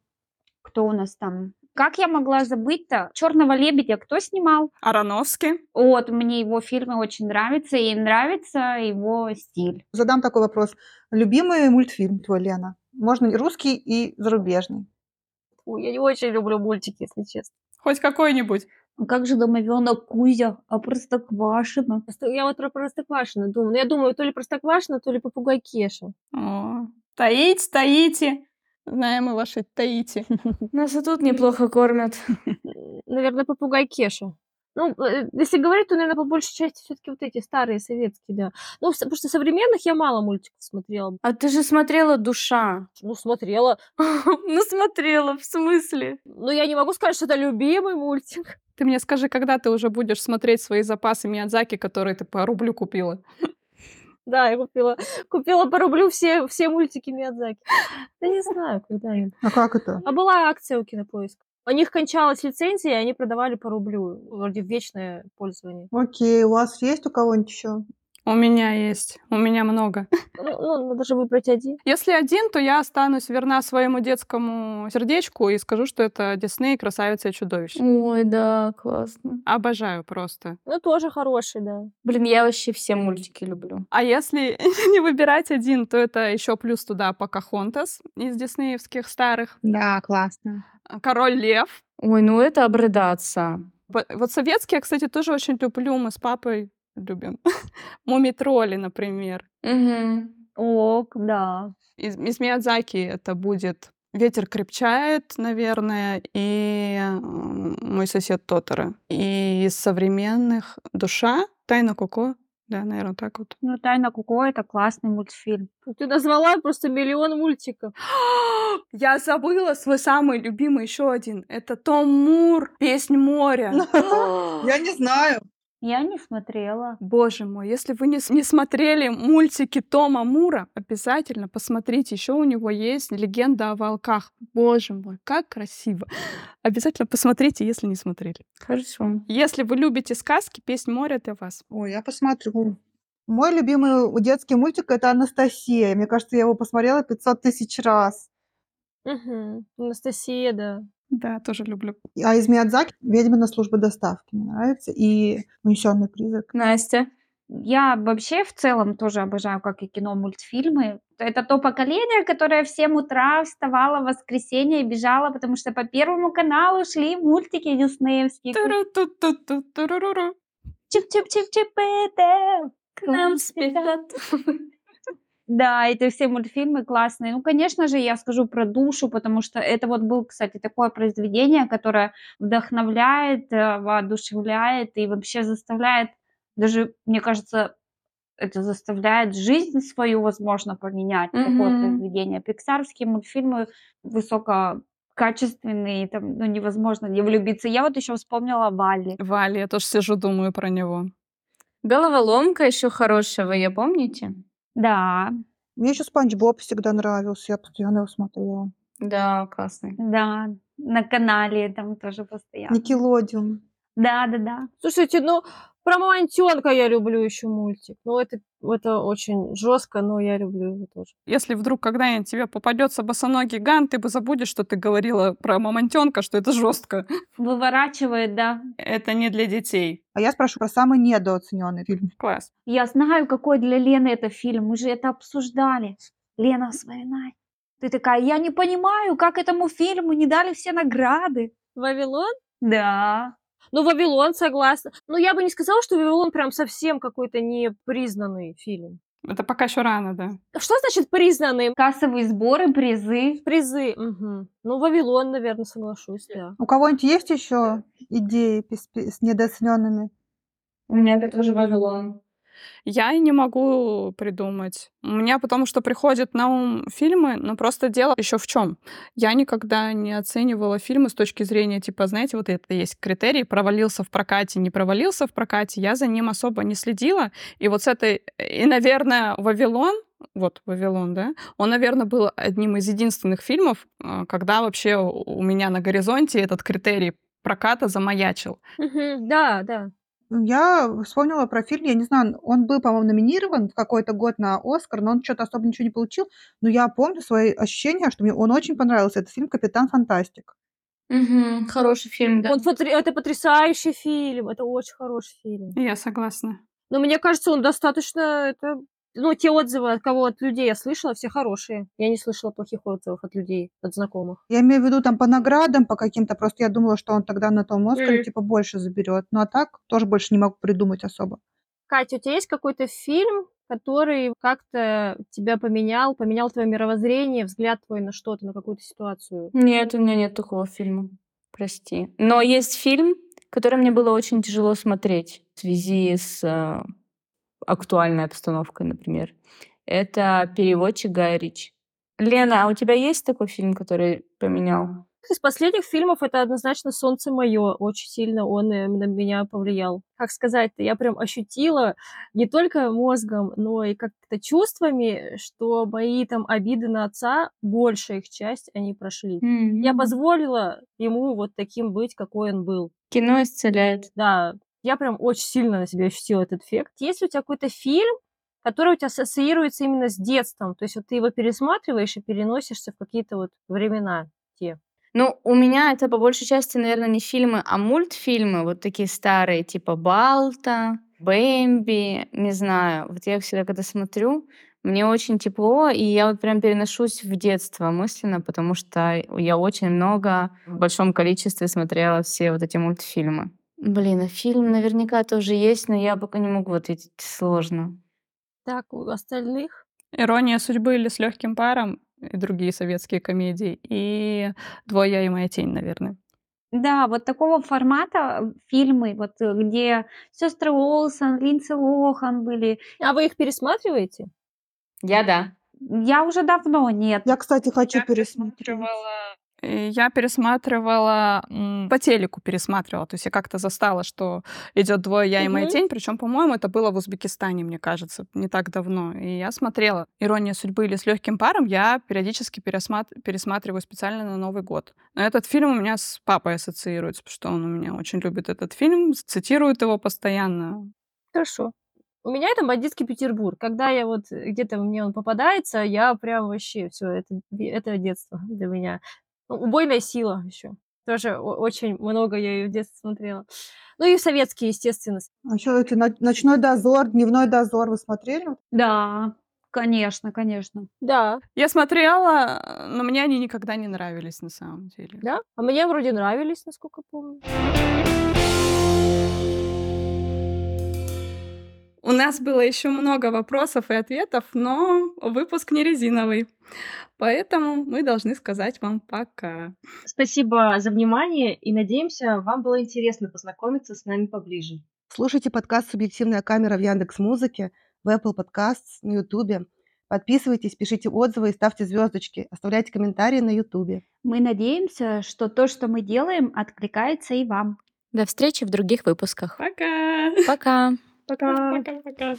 [SPEAKER 3] кто у нас там? Как я могла забыть-то? Черного лебедя кто снимал?
[SPEAKER 5] Ароновский?
[SPEAKER 3] Вот, мне его фильмы очень нравятся, и нравится его стиль.
[SPEAKER 2] Задам такой вопрос. Любимый мультфильм твой, Лена? Можно русский и зарубежный.
[SPEAKER 4] Фу, я не очень люблю мультики, если честно.
[SPEAKER 5] Хоть какой-нибудь.
[SPEAKER 3] А как же домовенок Кузя, а Простоквашино?
[SPEAKER 4] Просто Я вот про Простоквашино думаю. Ну, я думаю, то ли Простоквашино, то ли Попугай Кеша.
[SPEAKER 5] О, таить, таите. Знаем мы ваши таите.
[SPEAKER 1] Нас и тут неплохо кормят.
[SPEAKER 4] Наверное, Попугай Кеша. Ну, э, если говорить, то, наверное, по большей части все-таки вот эти старые советские, да. Ну, потому что современных я мало мультиков смотрела.
[SPEAKER 1] А ты же смотрела «Душа».
[SPEAKER 4] Ну, смотрела.
[SPEAKER 1] Ну, смотрела, в смысле?
[SPEAKER 4] Но я не могу сказать, что это любимый мультик.
[SPEAKER 5] Ты мне скажи, когда ты уже будешь смотреть свои запасы Миядзаки, которые ты по рублю купила?
[SPEAKER 4] Да, я купила, купила по рублю все, все мультики Миядзаки. Да не знаю, когда им.
[SPEAKER 2] А как это?
[SPEAKER 4] А была акция у Кинопоиска. У них кончалась лицензия, и они продавали по рублю. Вроде вечное пользование.
[SPEAKER 2] Окей, у вас есть у кого-нибудь еще?
[SPEAKER 5] У меня есть, у меня много.
[SPEAKER 4] Ну, ну, надо же выбрать один.
[SPEAKER 5] Если один, то я останусь верна своему детскому сердечку и скажу, что это Дисней «Красавица и чудовище».
[SPEAKER 1] Ой, да, классно.
[SPEAKER 5] Обожаю просто.
[SPEAKER 4] Ну, тоже хороший, да.
[SPEAKER 1] Блин, я вообще все мультики люблю.
[SPEAKER 5] А если не выбирать один, то это еще плюс туда Покахонтас из диснеевских старых.
[SPEAKER 6] Да, классно.
[SPEAKER 5] Король Лев.
[SPEAKER 1] Ой, ну это обрыдаться.
[SPEAKER 5] Вот советские, кстати, тоже очень люблю. Мы с папой любим. Муми-тролли, например.
[SPEAKER 1] Мгм.
[SPEAKER 3] Ок, да.
[SPEAKER 5] Из, из Миядзаки это будет «Ветер крепчает», наверное, и м, «Мой сосед Тотора». И из современных «Душа», «Тайна Коко». Да, наверное, так вот.
[SPEAKER 3] Ну, «Тайна Коко» — это классный мультфильм.
[SPEAKER 4] Ты назвала просто миллион мультиков.
[SPEAKER 5] Я забыла свой самый любимый еще один. Это Том Мур, «Песнь моря».
[SPEAKER 2] Я не знаю.
[SPEAKER 3] Я не смотрела.
[SPEAKER 5] Боже мой, если вы не, не смотрели мультики Тома Мура, обязательно посмотрите. Еще у него есть легенда о волках. Боже мой, как красиво. Обязательно посмотрите, если не смотрели.
[SPEAKER 1] Хорошо.
[SPEAKER 5] Если вы любите сказки, песнь моря для вас.
[SPEAKER 2] Ой, я посмотрю. Мой любимый детский мультик это Анастасия. Мне кажется, я его посмотрела 500 тысяч раз.
[SPEAKER 4] Мгм. Анастасия, да.
[SPEAKER 5] Да, тоже люблю.
[SPEAKER 2] А из Миядзаки «Ведьмина служба доставки» мне нравится. И «Унесенный призрак».
[SPEAKER 1] Настя.
[SPEAKER 3] Я вообще в целом тоже обожаю, как и кино, мультфильмы. Это то поколение, которое в 7 утра вставало в воскресенье и бежало, потому что по Первому каналу шли мультики диснеевские. Чип-чип-чип-чип, это
[SPEAKER 1] К нам спешат.
[SPEAKER 3] Да, эти все мультфильмы классные. Ну, конечно же, я скажу про душу, потому что это вот был, кстати, такое произведение, которое вдохновляет, э, воодушевляет и вообще заставляет, даже, мне кажется, это заставляет жизнь свою, возможно, поменять. Такое
[SPEAKER 1] Мгм.
[SPEAKER 3] произведение. Пиксарские мультфильмы высококачественные, там, ну, невозможно не влюбиться. Я вот еще вспомнила Валли.
[SPEAKER 5] Вали, я тоже сижу, думаю про него.
[SPEAKER 1] Головоломка еще вы ее помните?
[SPEAKER 3] Да,
[SPEAKER 2] Мне еще Спанч Боб всегда нравился. Я постоянно его смотрела.
[SPEAKER 1] Да, классный.
[SPEAKER 3] да, на канале там тоже постоянно.
[SPEAKER 2] Никелодиум.
[SPEAKER 3] Да, да, да.
[SPEAKER 4] Слушайте, ну, про Мамонтенка я люблю еще мультик. Ну, это, это очень жестко, но я люблю его тоже.
[SPEAKER 5] Если вдруг когда-нибудь тебе попадется босоногий Ган, ты бы забудешь, что ты говорила про мамонтенка, что это жестко.
[SPEAKER 3] Выворачивает, да.
[SPEAKER 5] Это не для детей.
[SPEAKER 2] А я спрашиваю про самый недооцененный фильм.
[SPEAKER 5] Класс.
[SPEAKER 3] Я знаю, какой для Лены это фильм. Мы же это обсуждали. Лена, вспоминай. Ты такая, я не понимаю, как этому фильму не дали все награды.
[SPEAKER 4] Вавилон?
[SPEAKER 3] Да.
[SPEAKER 4] Ну, Вавилон, согласна. Но я бы не сказала, что Вавилон прям совсем какой-то непризнанный фильм.
[SPEAKER 5] Это пока еще рано, да.
[SPEAKER 4] Что значит признанный?
[SPEAKER 3] Кассовые сборы, призы.
[SPEAKER 4] Призы. Мгм. Ну, Вавилон, наверное, соглашусь, да.
[SPEAKER 2] У кого-нибудь есть еще идеи с недооцененными?
[SPEAKER 1] У меня это тоже Вавилон.
[SPEAKER 5] Я не могу придумать. У меня потому что приходят на ум фильмы, но просто дело еще в чем. Я никогда не оценивала фильмы с точки зрения, типа, знаете, вот это есть критерий, провалился в прокате, не провалился в прокате. Я за ним особо не следила. И вот с этой... И, наверное, «Вавилон», вот «Вавилон», да, он, наверное, был одним из единственных фильмов, э, когда вообще у меня на горизонте этот критерий проката замаячил.
[SPEAKER 4] Да, да.
[SPEAKER 2] Я вспомнила про фильм, я не знаю, он был, по-моему, номинирован в какой-то год на Оскар, но он что-то особо ничего не получил. Но я помню свои ощущения, что мне он очень понравился. Это фильм «Капитан Фантастик».
[SPEAKER 1] Мгм, Хороший фильм, да.
[SPEAKER 4] Он потр- это потрясающий фильм, это очень хороший фильм.
[SPEAKER 5] Я согласна.
[SPEAKER 4] Но мне кажется, он достаточно... Это... Ну, те отзывы, от кого от людей я слышала, все хорошие. Я не слышала плохих отзывов от людей, от знакомых.
[SPEAKER 2] Я имею в виду там по наградам, по каким-то, просто я думала, что он тогда на том Оскаре
[SPEAKER 4] Мгм.
[SPEAKER 2] типа больше заберет. Ну а так тоже больше не могу придумать особо.
[SPEAKER 4] Катя, у тебя есть какой-то фильм, который как-то тебя поменял, поменял твое мировоззрение, взгляд твой на что-то, на какую-то ситуацию?
[SPEAKER 1] Нет, у меня нет такого фильма. Прости. Но есть фильм, который мне было очень тяжело смотреть в связи с э, актуальной обстановкой, например. Это переводчик Гая Ричи. Лена, а у тебя есть такой фильм, который поменял
[SPEAKER 4] Из последних фильмов это однозначно «Солнце мое». Очень сильно он э, на меня повлиял. Как сказать-то, я прям ощутила не только мозгом, но и как-то чувствами, что мои там обиды на отца, большая их часть, они прошли. Я
[SPEAKER 1] М.
[SPEAKER 4] позволила ему вот таким быть, какой он был.
[SPEAKER 1] Кино исцеляет.
[SPEAKER 4] Да, я прям очень сильно на себе ощутила этот эффект. Есть ли у тебя какой-то фильм, который у тебя ассоциируется именно с детством? То есть вот ты его пересматриваешь и переносишься в какие-то вот времена те.
[SPEAKER 1] Ну, у меня это по большей части, наверное, не фильмы, а мультфильмы, вот такие старые, типа «Балта», «Бэмби», не знаю. Вот я их всегда, когда смотрю, мне очень тепло, и я вот прям переношусь в детство мысленно, потому что я очень много в большом количестве смотрела все вот эти мультфильмы. Блин, а фильм наверняка тоже есть, но я пока не могу ответить. Сложно.
[SPEAKER 4] Так, у остальных?
[SPEAKER 5] «Ирония судьбы» или «С легким паром» и другие советские комедии. И «Двое и моя тень», наверное.
[SPEAKER 3] Да, вот такого формата э, фильмы, вот э, где сестры Олсен, Линдси Лохан были.
[SPEAKER 4] А вы их пересматриваете?
[SPEAKER 1] Я да.
[SPEAKER 3] Я уже давно нет.
[SPEAKER 2] Я, кстати, хочу
[SPEAKER 5] Я пересматривала э, я пересматривала, по телеку пересматривала. То есть я как-то застала, что идет двое я и моя тень. Причем, по-моему, это было в Узбекистане, мне кажется, не так давно. И я смотрела «Ирония судьбы» или «С легким паром». Я периодически пересмат- пересматриваю специально на Новый год. Но этот фильм у меня с папой ассоциируется, потому что он у меня очень любит этот фильм, цитирует его постоянно.
[SPEAKER 4] Хорошо. У меня это «Бандитский Петербург». Когда я вот э, где-то мне он попадается, я прям вообще все это, это детство для меня. Ну, «Убойная сила» еще. Тоже очень много я ее в детстве смотрела. Ну и советские, естественно.
[SPEAKER 2] А еще эти «Ноч- «Ночной дозор», «Дневной дозор» вы смотрели?
[SPEAKER 3] Да, конечно, конечно.
[SPEAKER 4] Да,
[SPEAKER 5] Я смотрела, но мне они никогда не нравились на самом деле.
[SPEAKER 4] да. А мне вроде нравились, насколько помню.
[SPEAKER 5] У нас было еще много вопросов и ответов, но выпуск не резиновый. Поэтому мы должны сказать вам пока.
[SPEAKER 6] Спасибо за внимание и надеемся, вам было интересно познакомиться с нами поближе.
[SPEAKER 2] Слушайте подкаст «Субъективная камера» в Яндекс Музыке, в Apple Podcasts, на Ютубе. Подписывайтесь, пишите отзывы и ставьте звездочки. Оставляйте комментарии на Ютубе.
[SPEAKER 3] Мы надеемся, что то, что мы делаем, откликается и вам.
[SPEAKER 1] До встречи в других выпусках.
[SPEAKER 5] Пока!
[SPEAKER 1] Пока.
[SPEAKER 6] Пока!
[SPEAKER 5] Пока-пока.